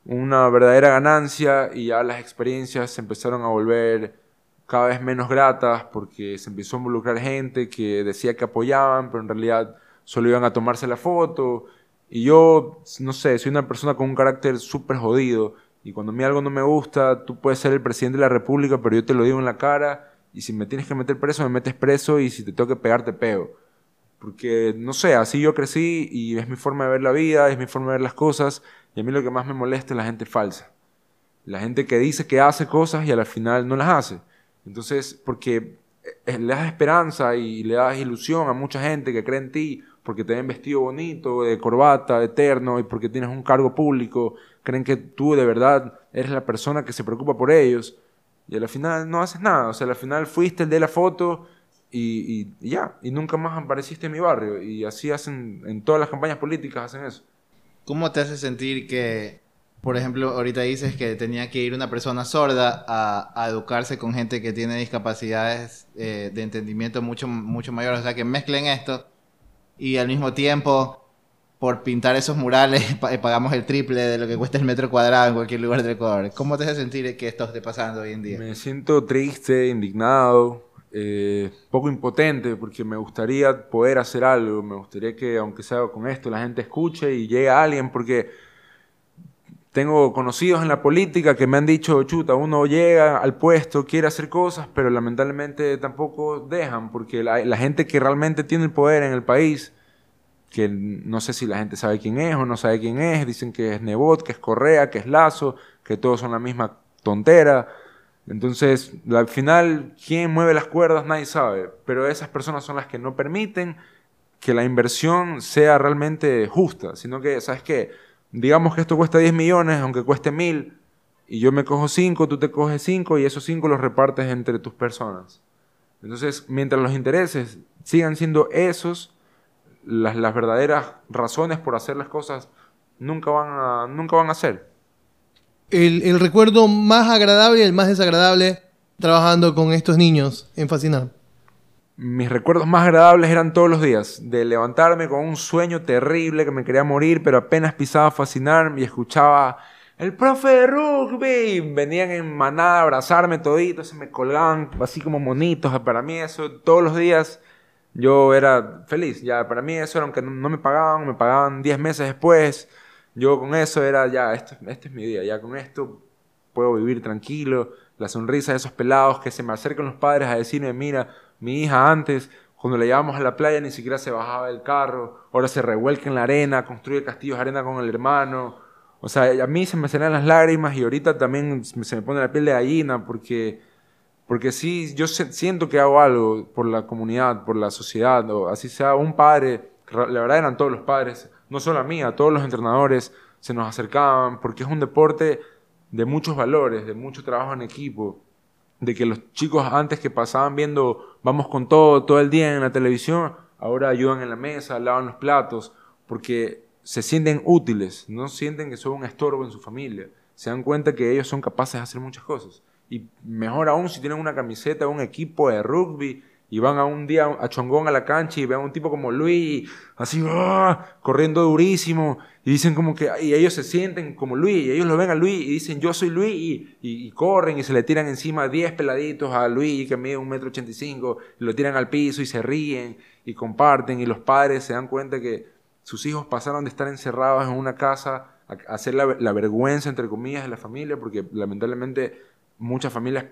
S3: una verdadera ganancia y ya las experiencias empezaron a volver cada vez menos gratas porque se empezó a involucrar gente que decía que apoyaban, pero en realidad solo iban a tomarse la foto. Y yo, no sé, soy una persona con un carácter súper jodido Y cuando a mí algo no me gusta, tú puedes ser el presidente de la república, pero yo te lo digo en la cara. Y si me tienes que meter preso, me metes preso. Y si te tengo que pegar, te pego. Porque, no sé, así yo crecí y es mi forma de ver la vida, es mi forma de ver las cosas. Y a mí lo que más me molesta es la gente falsa. La gente que dice que hace cosas y al final no las hace. Entonces, porque eh, le das esperanza y le das ilusión a mucha gente que cree en ti porque te ven vestido bonito, de corbata, eterno, y porque tienes un cargo público, creen que tú de verdad eres la persona que se preocupa por ellos, y al final no haces nada, o sea, al final fuiste el de la foto y, y ya, y nunca más apareciste en mi barrio, y así hacen, en todas las campañas políticas hacen eso.
S2: ¿Cómo te hace sentir que, por ejemplo, ahorita dices que tenía que ir una persona sorda a, a educarse con gente que tiene discapacidades eh, de entendimiento mucho, mucho mayores? O sea, que mezclen esto y al mismo tiempo, por pintar esos murales, [LAUGHS] eh, pagamos el triple de lo que cuesta el metro cuadrado en cualquier lugar del Ecuador. ¿Cómo te hace sentir que esto esté pasando hoy en día?
S3: Me siento triste, indignado, eh, poco impotente, porque me gustaría poder hacer algo, me gustaría que, aunque sea con esto, la gente escuche y llegue a alguien, porque tengo conocidos en la política que me han dicho, chuta, uno llega al puesto, quiere hacer cosas, pero lamentablemente tampoco dejan, porque la, la gente que realmente tiene el poder en el país, que no sé si la gente sabe quién es o no sabe quién es, dicen que es Nebot, que es Correa, que es Lazo, que todos son la misma tontera. Entonces, al final, quién mueve las cuerdas nadie sabe, pero esas personas son las que no permiten que la inversión sea realmente justa, sino que, ¿sabes qué? Digamos que esto cuesta 10 millones, aunque cueste 1000, y yo me cojo 5, tú te coges 5, y esos 5 los repartes entre tus personas. Entonces, mientras los intereses sigan siendo esos, las, las verdaderas razones por hacer las cosas nunca van a, nunca van a ser.
S4: El, el recuerdo más agradable y el más desagradable trabajando con estos niños en Fascinar.
S3: Mis recuerdos más agradables eran todos los días, de levantarme con un sueño terrible que me quería morir, pero apenas pisaba fascinar y escuchaba el profe de rugby. Venían en manada a abrazarme toditos, se me colgaban así como monitos. Para mí eso, todos los días yo era feliz. Ya, para mí eso era, aunque no, me pagaban, me pagaban 10 meses después. Yo con eso era, ya, esto, este es mi día, ya con esto puedo vivir tranquilo. La sonrisa de esos pelados que se me acercan los padres a decirme, mira, mi hija antes, cuando la llevábamos a la playa, ni siquiera se bajaba del carro, ahora se revuelca en la arena, construye castillos de arena con el hermano. O sea, a mí se me salen las lágrimas y ahorita también se me- pone la piel de gallina porque, porque sí, yo siento que hago algo por la comunidad, por la sociedad, o así sea un padre, la verdad eran todos los padres, no solo a mí, a todos los entrenadores se nos acercaban, porque es un deporte de muchos valores, de mucho trabajo en equipo, de que los chicos antes que pasaban viendo vamos con todo todo el día en la televisión, ahora ayudan en la mesa, lavan los platos, porque se sienten útiles, no sienten que son un estorbo en su familia, se dan cuenta que ellos son capaces de hacer muchas cosas. Y mejor aún si tienen una camiseta, un equipo de rugby y van a un día a Chongón a la cancha y ven a un tipo como Luis, así, ¡ah! corriendo durísimo, y dicen como que, y ellos se sienten como Luis, y ellos lo ven a Luis y dicen, yo soy Luis, y, corren y se le tiran encima 10 peladitos a Luis que mide un metro ochenta y cinco, lo tiran al piso y se ríen y comparten, y los padres se dan cuenta que sus hijos pasaron de estar encerrados en una casa a, a hacer la, la vergüenza, entre comillas, de la familia, porque lamentablemente muchas familias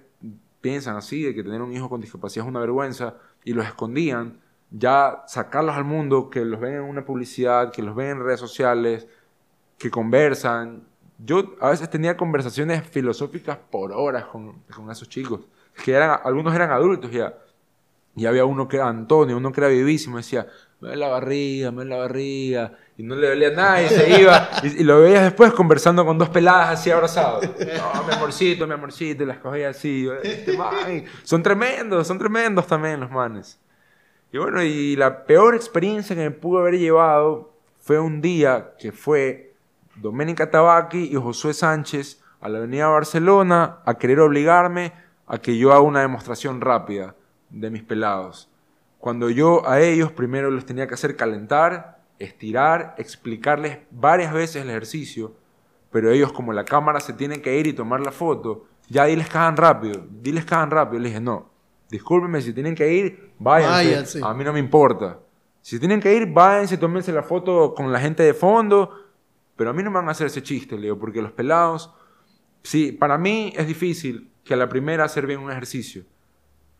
S3: piensan así, de que tener un hijo con discapacidad es una vergüenza, y los escondían, ya sacarlos al mundo, que los ven en una publicidad, que los ven en redes sociales, que conversan. Yo a veces tenía conversaciones filosóficas por horas con, con esos chicos, que eran, algunos eran adultos ya, y había uno que era Antonio, uno que era vivísimo, decía, me la barriga, me la barriga, no le dolía nada y se iba, y, lo veías después conversando con dos peladas así abrazados. No, mi amorcito, mi amorcito, y las cogía así. Este son tremendos, son tremendos también los manes. Y bueno, y la peor experiencia que me pudo haber llevado fue un día que fue Doménica Tabaqui y Josué Sánchez a la avenida Barcelona a querer obligarme a que yo haga una demostración rápida de mis pelados. Cuando yo a ellos primero los tenía que hacer calentar, estirar, explicarles varias veces el ejercicio, pero ellos como la cámara se tiene que ir y tomar la foto, ya diles que hagan rápido, diles que hagan rápido. Le dije, no, discúlpenme, si tienen que ir, váyanse,
S4: Váyanse.
S3: a mí no me importa. Si tienen que ir, váyanse, tómense la foto con la gente de fondo, pero a mí no me van a hacer ese chiste, Leo, porque los pelados sí, para mí es difícil que a la primera hacer bien un ejercicio.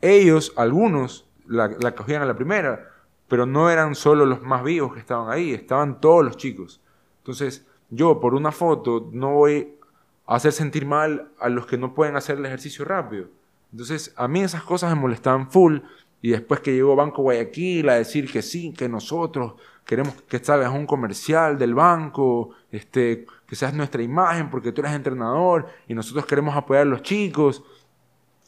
S3: Ellos, algunos, la, la cogían a la primera, pero no eran solo los más vivos que estaban ahí, estaban todos los chicos. Entonces, yo por una foto no voy a hacer sentir mal a los que no pueden hacer el ejercicio rápido. Entonces, a mí esas cosas me molestaban full. Y después que llegó Banco Guayaquil a decir que sí, que nosotros queremos que salgas un comercial del banco, este, que seas nuestra imagen porque tú eres entrenador y nosotros queremos apoyar a los chicos.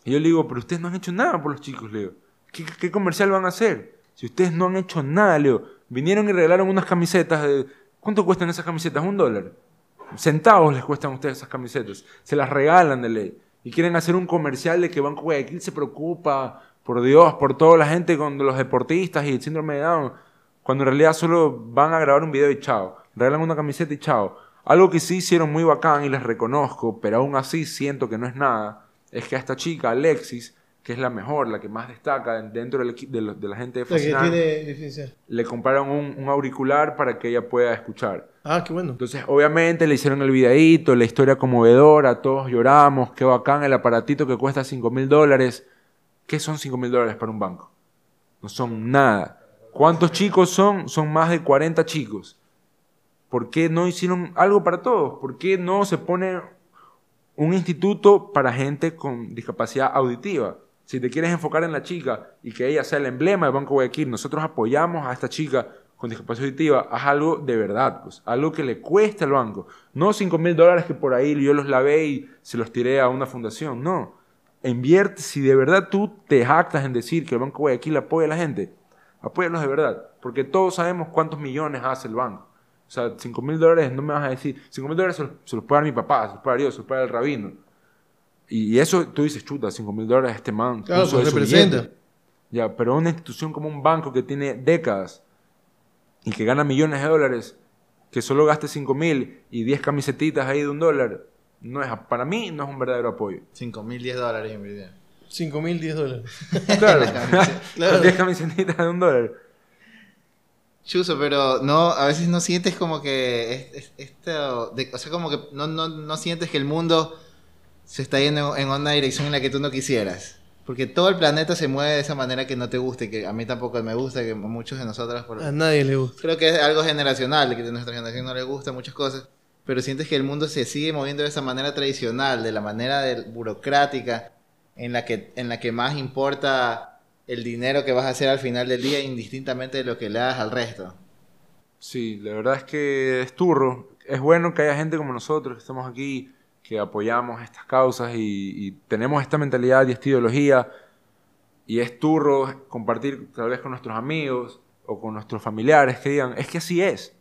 S3: Y yo le digo, pero ustedes no han hecho nada por los chicos, Leo. ¿Qué, qué comercial van a hacer? Si ustedes no han hecho nada, Leo. Vinieron y regalaron unas camisetas. ¿Cuánto cuestan esas camisetas? Un dólar. Centavos les cuestan a ustedes esas camisetas. Se las regalan de ley. Y quieren hacer un comercial de que Banco Guayaquil se preocupa, por Dios, por toda la gente con los deportistas y el síndrome de Down. Cuando en realidad solo van a grabar un video y chao. Regalan una camiseta y chao. Algo que sí hicieron muy bacán y les reconozco, pero aún así siento que no es nada, es que a esta chica, Alexis, que es la mejor, la que más destaca dentro del de, lo- de la gente de
S4: La que tiene licencia.
S3: le compraron un, un auricular para que ella pueda escuchar.
S4: Ah, qué bueno.
S3: Entonces, obviamente, le hicieron el videíto, la historia conmovedora, todos lloramos, qué bacán el aparatito que cuesta 5 mil dólares. ¿Qué son 5 mil dólares para un banco? No son nada. ¿Cuántos chicos son? Son más de 40 chicos. ¿Por qué no hicieron algo para todos? ¿Por qué no se pone un instituto para gente con discapacidad auditiva? Si te quieres enfocar en la chica y que ella sea el emblema del Banco Guayaquil, nosotros apoyamos a esta chica con discapacidad auditiva, haz algo de verdad, pues, algo que le cueste al banco. No 5 mil dólares que por ahí yo los lavé y se los tiré a una fundación, no. Invierte, si de verdad tú te jactas en decir que el Banco Guayaquil apoya a la gente, apóyalos de verdad, porque todos sabemos cuántos millones hace el banco. O sea, 5 mil dólares no me vas a decir, 5 mil dólares se los, se mi papá, se los puede dar yo, se los puede el rabino. Y, eso tú dices, chuta, 5 mil dólares este man.
S4: Claro, pues representa.
S3: billete. Ya, pero una institución como un banco que tiene décadas y que gana millones de dólares, que solo gaste 5 mil y 10 camisetitas ahí de un dólar, no es, para mí no es un verdadero apoyo.
S2: 5 mil, 10 dólares invirtieron.
S4: 5 mil, 10 dólares. [LAUGHS]
S3: Claro,
S4: Claro. [LAUGHS]
S3: 10 camisetitas de un dólar.
S2: Chuso, pero no, a veces no sientes como que es- es- esto, de- o sea, como que no, no, no sientes que el mundo se está yendo en una dirección en la que tú no quisieras. Porque todo el planeta se mueve de esa manera que no te guste, que a mí tampoco me gusta, que a muchos de nosotros, por-
S4: A nadie le gusta.
S2: creo que es algo generacional, que a nuestra generación no le gusta muchas cosas, pero sientes que el mundo se sigue moviendo de esa manera tradicional, de la manera del- burocrática, en la, que, en la que más importa el dinero que vas a hacer al final del día, indistintamente de lo que le das al resto.
S3: Sí, la verdad es que es turro. Es bueno que haya gente como nosotros que estamos aquí, que apoyamos estas causas y, tenemos esta mentalidad y esta ideología. Y es turro compartir tal vez con nuestros amigos o con nuestros familiares que digan, es que así es.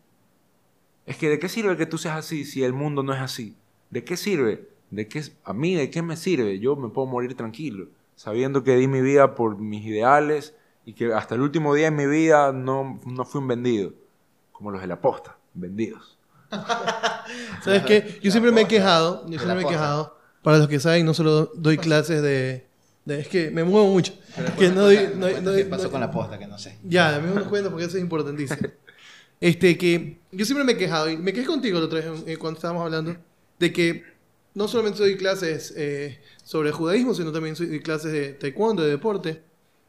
S3: Es que de qué sirve que tú seas así si el mundo no es así. ¿De qué sirve? ¿De qué, a mí de qué me sirve? Yo me puedo morir tranquilo, sabiendo que di mi vida por mis ideales y que hasta el último día de mi vida no, no fui un vendido como los de la posta, vendidos. [LAUGHS]
S4: ¿Sabes qué? Yo siempre me he quejado, yo siempre me he quejado. Para los que saben, no solo doy clases de... de- es que me muevo mucho. Que no doy... no- no-
S2: ¿Qué pasó
S4: no-
S2: con la posta? Que no sé.
S4: Ya, me unos cuentos porque eso es importantísimo. [LAUGHS] Este, que yo siempre me he quejado, y me quejé contigo la otra vez eh, cuando estábamos hablando, de que no solamente doy clases eh, sobre judaísmo, sino también doy clases de taekwondo, de deporte.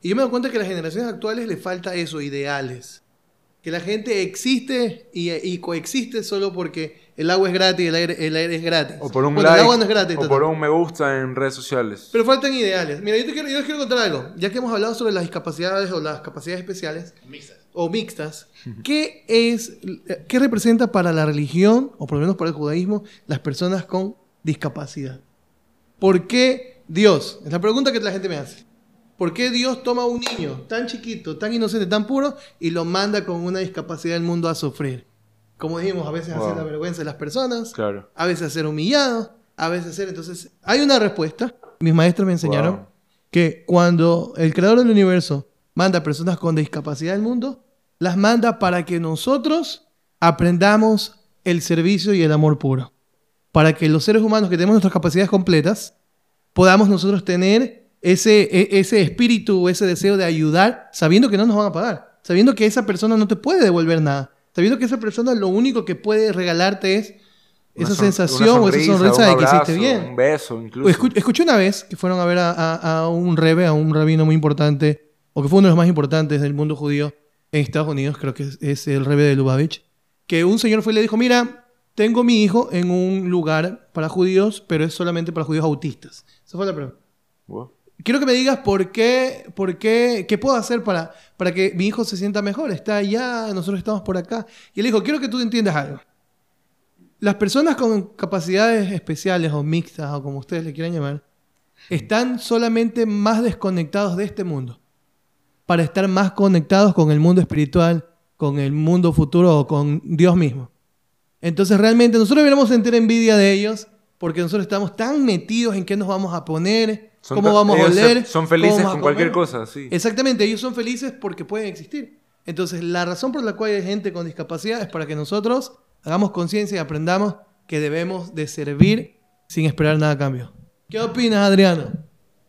S4: Y yo me doy cuenta que a las generaciones actuales le falta eso, ideales. Que la gente existe y, y coexiste solo porque el agua es gratis y el aire, el aire es gratis.
S3: O por un
S4: Bueno,
S3: like,
S4: el agua no es gratis.
S3: o
S4: total.
S3: por un me gusta en redes sociales.
S4: Pero faltan ideales. Mira, yo, te quiero, yo les quiero contar algo. Ya que hemos hablado sobre las discapacidades o las capacidades especiales o mixtas, ¿qué es, qué representa para la religión, o por lo menos para el judaísmo, las personas con discapacidad? ¿Por qué Dios? Es la pregunta que la gente me hace. ¿Por qué Dios toma a un niño tan chiquito, tan inocente, tan puro y lo manda con una discapacidad del mundo a sufrir? Como dijimos, a veces
S3: Wow.
S4: hacer la vergüenza de las personas,
S3: Claro.
S4: a veces ser humillado, a veces ser... Entonces, hay una respuesta. Mis maestros me enseñaron
S3: Wow.
S4: que cuando el creador del universo manda a personas con discapacidad al mundo, las manda para que nosotros aprendamos el servicio y el amor puro. Para que los seres humanos que tenemos nuestras capacidades completas, podamos nosotros tener ese, e- ese espíritu, ese deseo de ayudar, sabiendo que no nos van a pagar, sabiendo que esa persona no te puede devolver nada, sabiendo que esa persona lo único que puede regalarte es esa sensación
S3: una
S4: o esa sonrisa
S3: un
S4: de que hiciste
S3: abrazo,
S4: bien.
S3: Un beso, incluso.
S4: Escu- escuché una vez que fueron a ver a, a- a un rebe, a un rabino muy importante, o que fue uno de los más importantes del mundo judío en Estados Unidos, creo que es, es el rebe de Lubavitch, que un señor fue y le dijo, mira, tengo mi hijo en un lugar para judíos, pero es solamente para judíos autistas. Esa fue la pregunta.
S3: Wow.
S4: Quiero que me digas por qué, por qué, qué puedo hacer para, para que mi hijo se sienta mejor. Está allá, nosotros estamos por acá. Y él dijo, quiero que tú entiendas algo. Las personas con capacidades especiales o mixtas o como ustedes le quieran llamar, están solamente más desconectados de este mundo para estar más conectados con el mundo espiritual, con el mundo futuro o con Dios mismo. Entonces realmente nosotros deberíamos sentir envidia de ellos porque nosotros estamos tan metidos en qué nos vamos a poner,
S3: Son
S4: cómo vamos a oler.
S3: Son
S4: cómo
S3: felices
S4: vamos a
S3: con cualquier
S4: comer.
S3: cosa, sí.
S4: Exactamente, ellos son felices porque pueden existir. Entonces, la razón por la cual hay gente con discapacidad es para que nosotros hagamos conciencia y aprendamos que debemos de servir sin esperar nada a cambio. ¿Qué opinas, Adriano?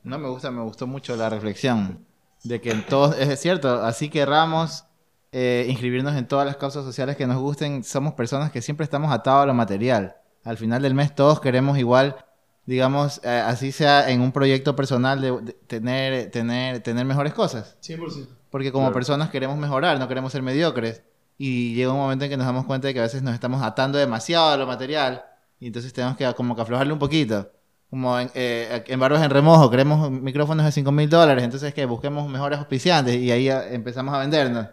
S2: No me gusta, me gustó mucho la reflexión de que en todos, es cierto, así querramos eh, inscribirnos en todas las causas sociales que nos gusten, somos personas que siempre estamos atados a lo material. Al final del mes todos queremos igual, digamos, eh, así sea en un proyecto personal de, de tener, tener, tener mejores cosas.
S4: 100%.
S2: Porque como
S3: Claro.
S2: personas queremos mejorar, no queremos ser mediocres. Y llega un momento en que nos damos cuenta de que a veces nos estamos atando demasiado a lo material. Y entonces tenemos que como que aflojarle un poquito. Como en, eh, en Barbas en Remojo, queremos micrófonos de 5 mil dólares. Entonces que busquemos mejores auspiciantes y ahí empezamos a vendernos.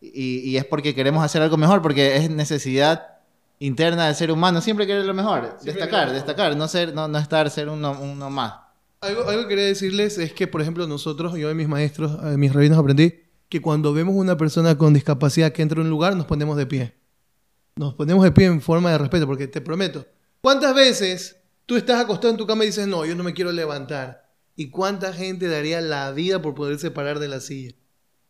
S2: Y, y es porque queremos hacer algo mejor, porque es necesidad interna del ser humano. Siempre querer lo mejor.
S4: Siempre
S2: destacar, destacar. No, ser, no, no estar, ser uno, uno más.
S4: Algo, algo que quería decirles es que, por ejemplo, nosotros, yo de mis maestros, de mis rabinos aprendí que cuando vemos una persona con discapacidad que entra a un lugar, nos ponemos de pie. Nos ponemos de pie en forma de respeto, porque te prometo, ¿cuántas veces tú estás acostado en tu cama y dices, no, yo no me quiero levantar? ¿Y cuánta gente daría la vida por poderse parar de la silla?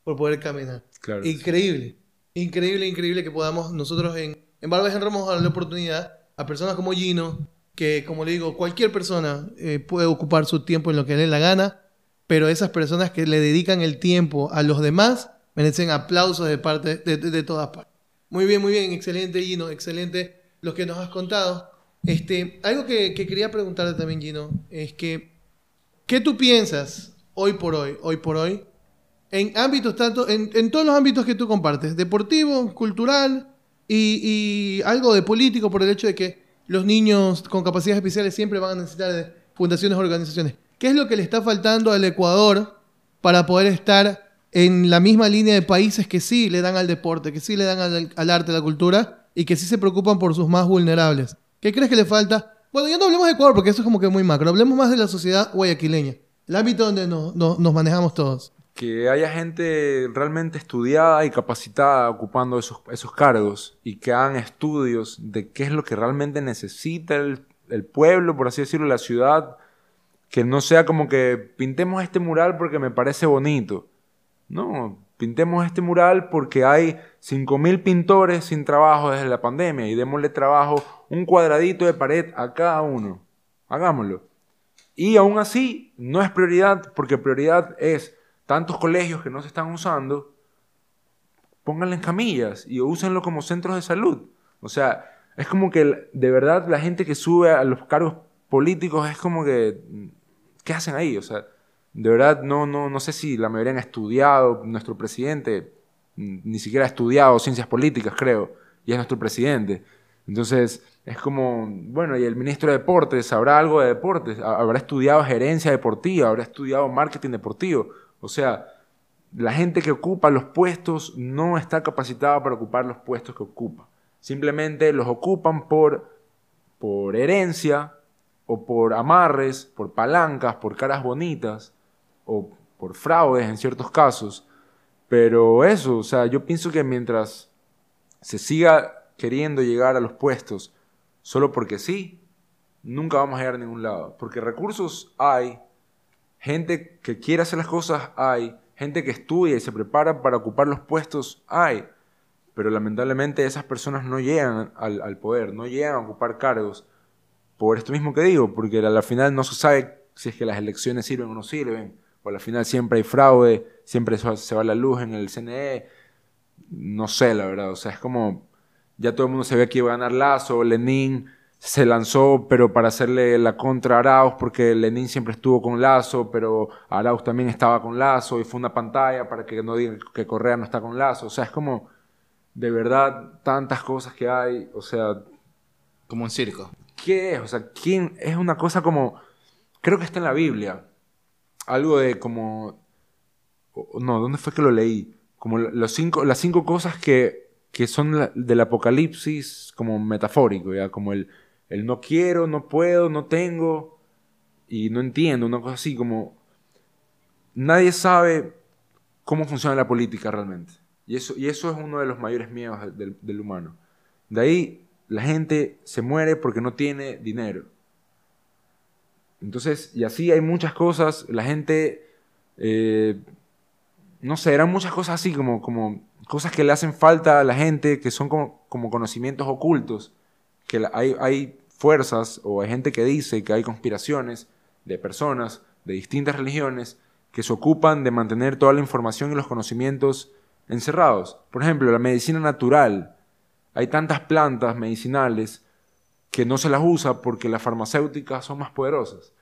S4: Por poder caminar.
S3: Claro.
S4: Increíble. Increíble, increíble que podamos nosotros en, en Ramos darle la oportunidad a personas como Gino, que como le digo, cualquier persona eh, puede ocupar su tiempo en lo que le dé la gana, pero esas personas que le dedican el tiempo a los demás merecen aplausos de parte de, todas partes. Muy bien, muy bien, excelente Gino, excelente lo que nos has contado. Este, algo que, que quería preguntarte también, Gino, es que, ¿qué tú piensas hoy por hoy, hoy por hoy, en ámbitos tanto, en, en todos los ámbitos que tú compartes, deportivo, cultural y, algo de político por el hecho de que los niños con capacidades especiales siempre van a necesitar de fundaciones o organizaciones. ¿Qué es lo que le está faltando al Ecuador para poder estar en la misma línea de países que sí le dan al deporte, que sí le dan al, arte, a la cultura y que sí se preocupan por sus más vulnerables? ¿Qué crees que le falta? Bueno, ya no hablemos de Ecuador porque eso es como que muy macro. Hablemos más de la sociedad guayaquileña, el ámbito donde nos manejamos todos.
S3: Que haya gente realmente estudiada y capacitada ocupando esos, esos cargos y que hagan estudios de qué es lo que realmente necesita el, el pueblo, por así decirlo, la ciudad, que no sea como que pintemos este mural porque me parece bonito. No, pintemos este mural porque hay 5.000 pintores sin trabajo desde la pandemia y démosle trabajo un cuadradito de pared a cada uno. Hagámoslo. Y aún así, no es prioridad, porque prioridad es tantos colegios que no se están usando, pónganle en camillas y úsenlo como centros de salud. O sea, es como que de verdad la gente que sube a los cargos políticos es como que, ¿qué hacen ahí? O sea, de verdad no, no, no sé si la mayoría han estudiado, nuestro presidente ni siquiera ha estudiado ciencias políticas, creo, y es nuestro presidente. Entonces, es como, bueno, y el ministro de Deportes sabrá algo de deportes, Ha- habrá estudiado gerencia deportiva, habrá estudiado marketing deportivo. O sea, la gente que ocupa los puestos no está capacitada para ocupar los puestos que ocupa. Simplemente los ocupan por, por herencia o por amarres, por palancas, por caras bonitas o por fraudes en ciertos casos. Pero eso, o sea, yo pienso que mientras se siga queriendo llegar a los puestos solo porque sí, nunca vamos a llegar a ningún lado. Porque recursos hay, gente que quiere hacer las cosas hay, gente que estudia y se prepara para ocupar los puestos hay. Pero lamentablemente esas personas no llegan al, poder, no llegan a ocupar cargos por esto mismo que digo, porque a la final no se sabe si es que las elecciones sirven o no sirven, o a la final siempre hay fraude, siempre se va- se la luz en el CNE, no sé la verdad, o sea, es como ya todo el mundo sabía que iba a ganar Lazo, Lenin, se lanzó, pero para hacerle la contra a Arauz, porque Lenin siempre estuvo con Lazo, pero Arauz también estaba con Lazo, y fue una pantalla para que no digan que Correa no está con Lazo. O sea, es como, de verdad, tantas cosas que hay. O sea,
S2: Como un circo.
S3: ¿qué es? O sea, ¿quién? Es una cosa como, creo que está en la Biblia. Algo de como, no, ¿dónde fue que lo leí? Como los cinco, las cinco cosas que, que son la- del apocalipsis como metafórico, ¿ya? Como el, el no quiero, no puedo, no tengo y no entiendo, una cosa así como nadie sabe cómo funciona la política realmente. Y eso, y eso es uno de los mayores miedos del- del- humano. De ahí la gente se muere porque no tiene dinero. Entonces, y así hay muchas cosas, la gente, eh, no sé, eran muchas cosas así, como, como cosas que le hacen falta a la gente, que son como, como conocimientos ocultos, que hay, hay fuerzas o hay gente que dice que hay conspiraciones de personas de distintas religiones que se ocupan de mantener toda la información y los conocimientos encerrados. Por ejemplo, la medicina natural. Hay tantas plantas medicinales que no se las usa porque las farmacéuticas son más poderosas.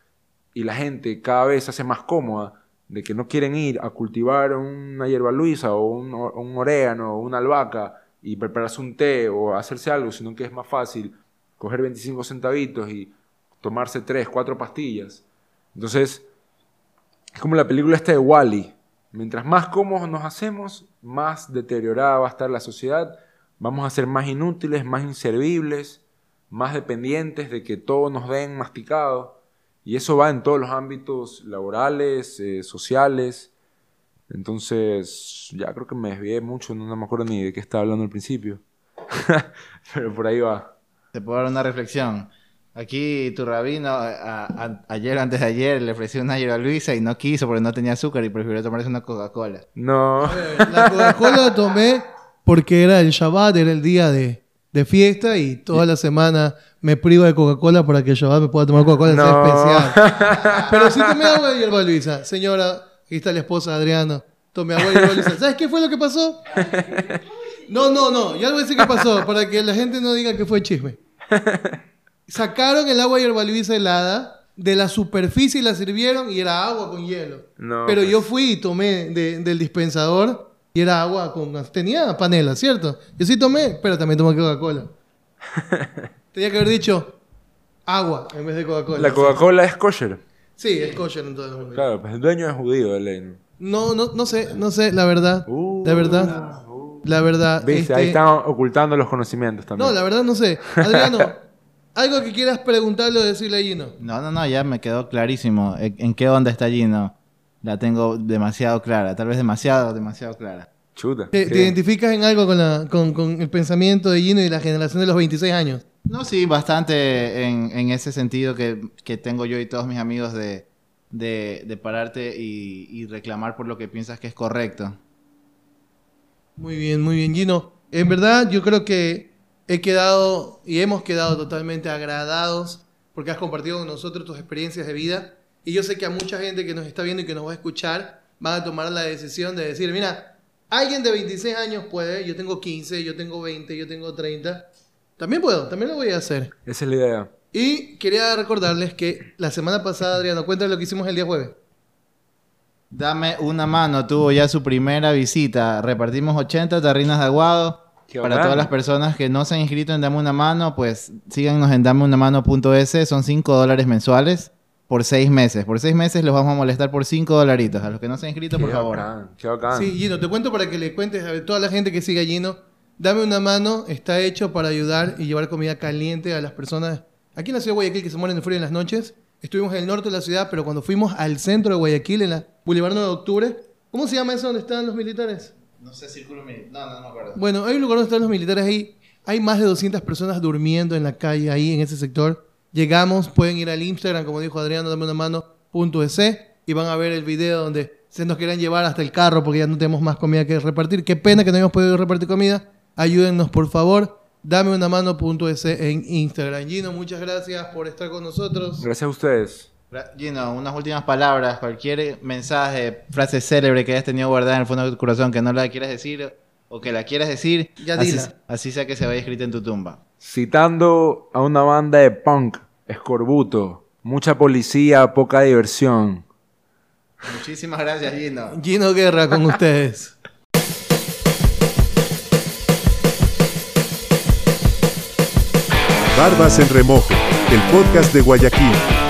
S3: Y la gente cada vez se hace más cómoda de que no quieren ir a cultivar una hierba luisa o un, un orégano o una albahaca y prepararse un té o hacerse algo, sino que es más fácil coger 25 centavitos y tomarse 3, 4 pastillas. Entonces, es como la película esta de Wally. Mientras más cómodos nos hacemos, más deteriorada va a estar la sociedad. Vamos a ser más inútiles, más inservibles, más dependientes de que todo nos den masticado. Y eso va en todos los ámbitos laborales, eh, sociales. Entonces, ya creo que me desvié mucho, no, no me acuerdo ni de qué estaba hablando al principio. [LAUGHS] Pero por ahí va.
S2: Te puedo dar una reflexión. Aquí tu rabino a- a- ayer, antes de ayer, le ofreció una hierba luisa y no quiso porque no tenía azúcar y prefirió tomarse una Coca-Cola.
S3: No.
S4: La Coca-Cola la tomé porque era el Shabbat, era el día de, de fiesta y toda la semana me privo de Coca-Cola para que el Shabbat me pueda tomar Coca-Cola
S3: No.
S4: especial. [LAUGHS] Pero sí tomé agua de hierba Luisa. Señora, aquí está la esposa de Adriano. Tomé agua de hierba Luisa. ¿Sabes qué fue lo que pasó? No, no, no. Ya algo decir qué pasó para que la gente no diga que fue chisme. [LAUGHS] Sacaron el agua de hierba Luisa helada de la superficie y la sirvieron y era agua con hielo.
S3: No,
S4: Pero
S3: pues.
S4: yo fui y tomé de- del dispensador y era agua con... Tenía panela, ¿cierto? Yo sí tomé, pero también tomé Coca-Cola. [LAUGHS] Tenía que haber dicho agua en vez de Coca-Cola.
S3: La Coca-Cola es kosher.
S4: Sí, es kosher.
S3: Claro, pues el dueño es judío. ¿no?
S4: No, no, no sé, no sé, la verdad.
S3: Uh,
S4: la verdad. La verdad.
S3: Viste, ahí
S4: este,
S3: están ocultando los conocimientos también.
S4: No, la verdad no sé. Adriano, [LAUGHS] algo que quieras preguntarle o decirle a Gino.
S2: No, no, no, ya me quedó clarísimo. ¿En en qué onda está Gino? La tengo demasiado clara. Tal vez demasiado, demasiado clara.
S3: Chuta.
S4: ¿Te, identificas en algo con, la, con, con el pensamiento de Gino y la generación de los 26 años?
S2: No, sí, bastante en, en ese sentido que, que tengo yo y todos mis amigos de, de, de pararte y, y reclamar por lo que piensas que es correcto.
S4: Muy bien, muy bien, Gino. En verdad, yo creo que he quedado y hemos quedado totalmente agradados porque has compartido con nosotros tus experiencias de vida. Y yo sé que a mucha gente que nos está viendo y que nos va a escuchar van a tomar la decisión de decir, mira, alguien de 26 años puede, yo tengo 15, yo tengo 20, yo tengo 30. También puedo, también lo voy a hacer.
S3: Esa es la idea.
S4: Y quería recordarles que la semana pasada, Adriano, cuéntale lo que hicimos el día jueves.
S2: Dame una mano, tuvo ya su primera visita. Repartimos 80 tarrinas de aguado.
S3: Qué
S2: Para todas las personas que no se han inscrito en Dame una mano, pues síganos en dameunamano.es. Son 5 dólares mensuales por 6 meses. Por 6 meses los vamos a molestar por 5 dolaritos. A los que no se han inscrito, por favor.
S3: bacán, Qué bacán.
S4: Sí, Gino, te cuento para que le cuentes a toda la gente que sigue a Gino. Dame una mano, está hecho para ayudar y llevar comida caliente a las personas. Aquí en la ciudad de Guayaquil que se mueren de frío en las noches. Estuvimos en el norte de la ciudad, pero cuando fuimos al centro de Guayaquil, en la Boulevard 9 de Octubre, ¿cómo se llama eso donde están los militares?
S2: No sé, círculo No, no, no me acuerdo.
S4: Bueno, hay un lugar donde están los militares ahí. Hay más de 200 personas durmiendo en la calle ahí en ese sector. Llegamos, pueden ir al Instagram, como dijo Adriano, dame una mano, punto .es, y van a ver el video donde se nos querían llevar hasta el carro porque ya no tenemos más comida que repartir. Qué pena que no hemos podido repartir comida. Ayúdennos, por favor. Dame una mano, punto .es en Instagram. Gino, muchas gracias por estar con nosotros.
S3: Gracias a ustedes.
S2: Gino, unas últimas palabras, cualquier mensaje, frase célebre que hayas tenido guardada en el fondo de tu corazón que no la quieras decir o que la quieras decir,
S4: ya
S2: así, así sea que se vaya escrita en tu tumba.
S3: Citando a una banda de punk, escorbuto, mucha policía, poca diversión.
S2: Muchísimas gracias, Gino.
S4: Gino Guerra con ustedes.
S1: Barbas en Remojo, el podcast de Guayaquil.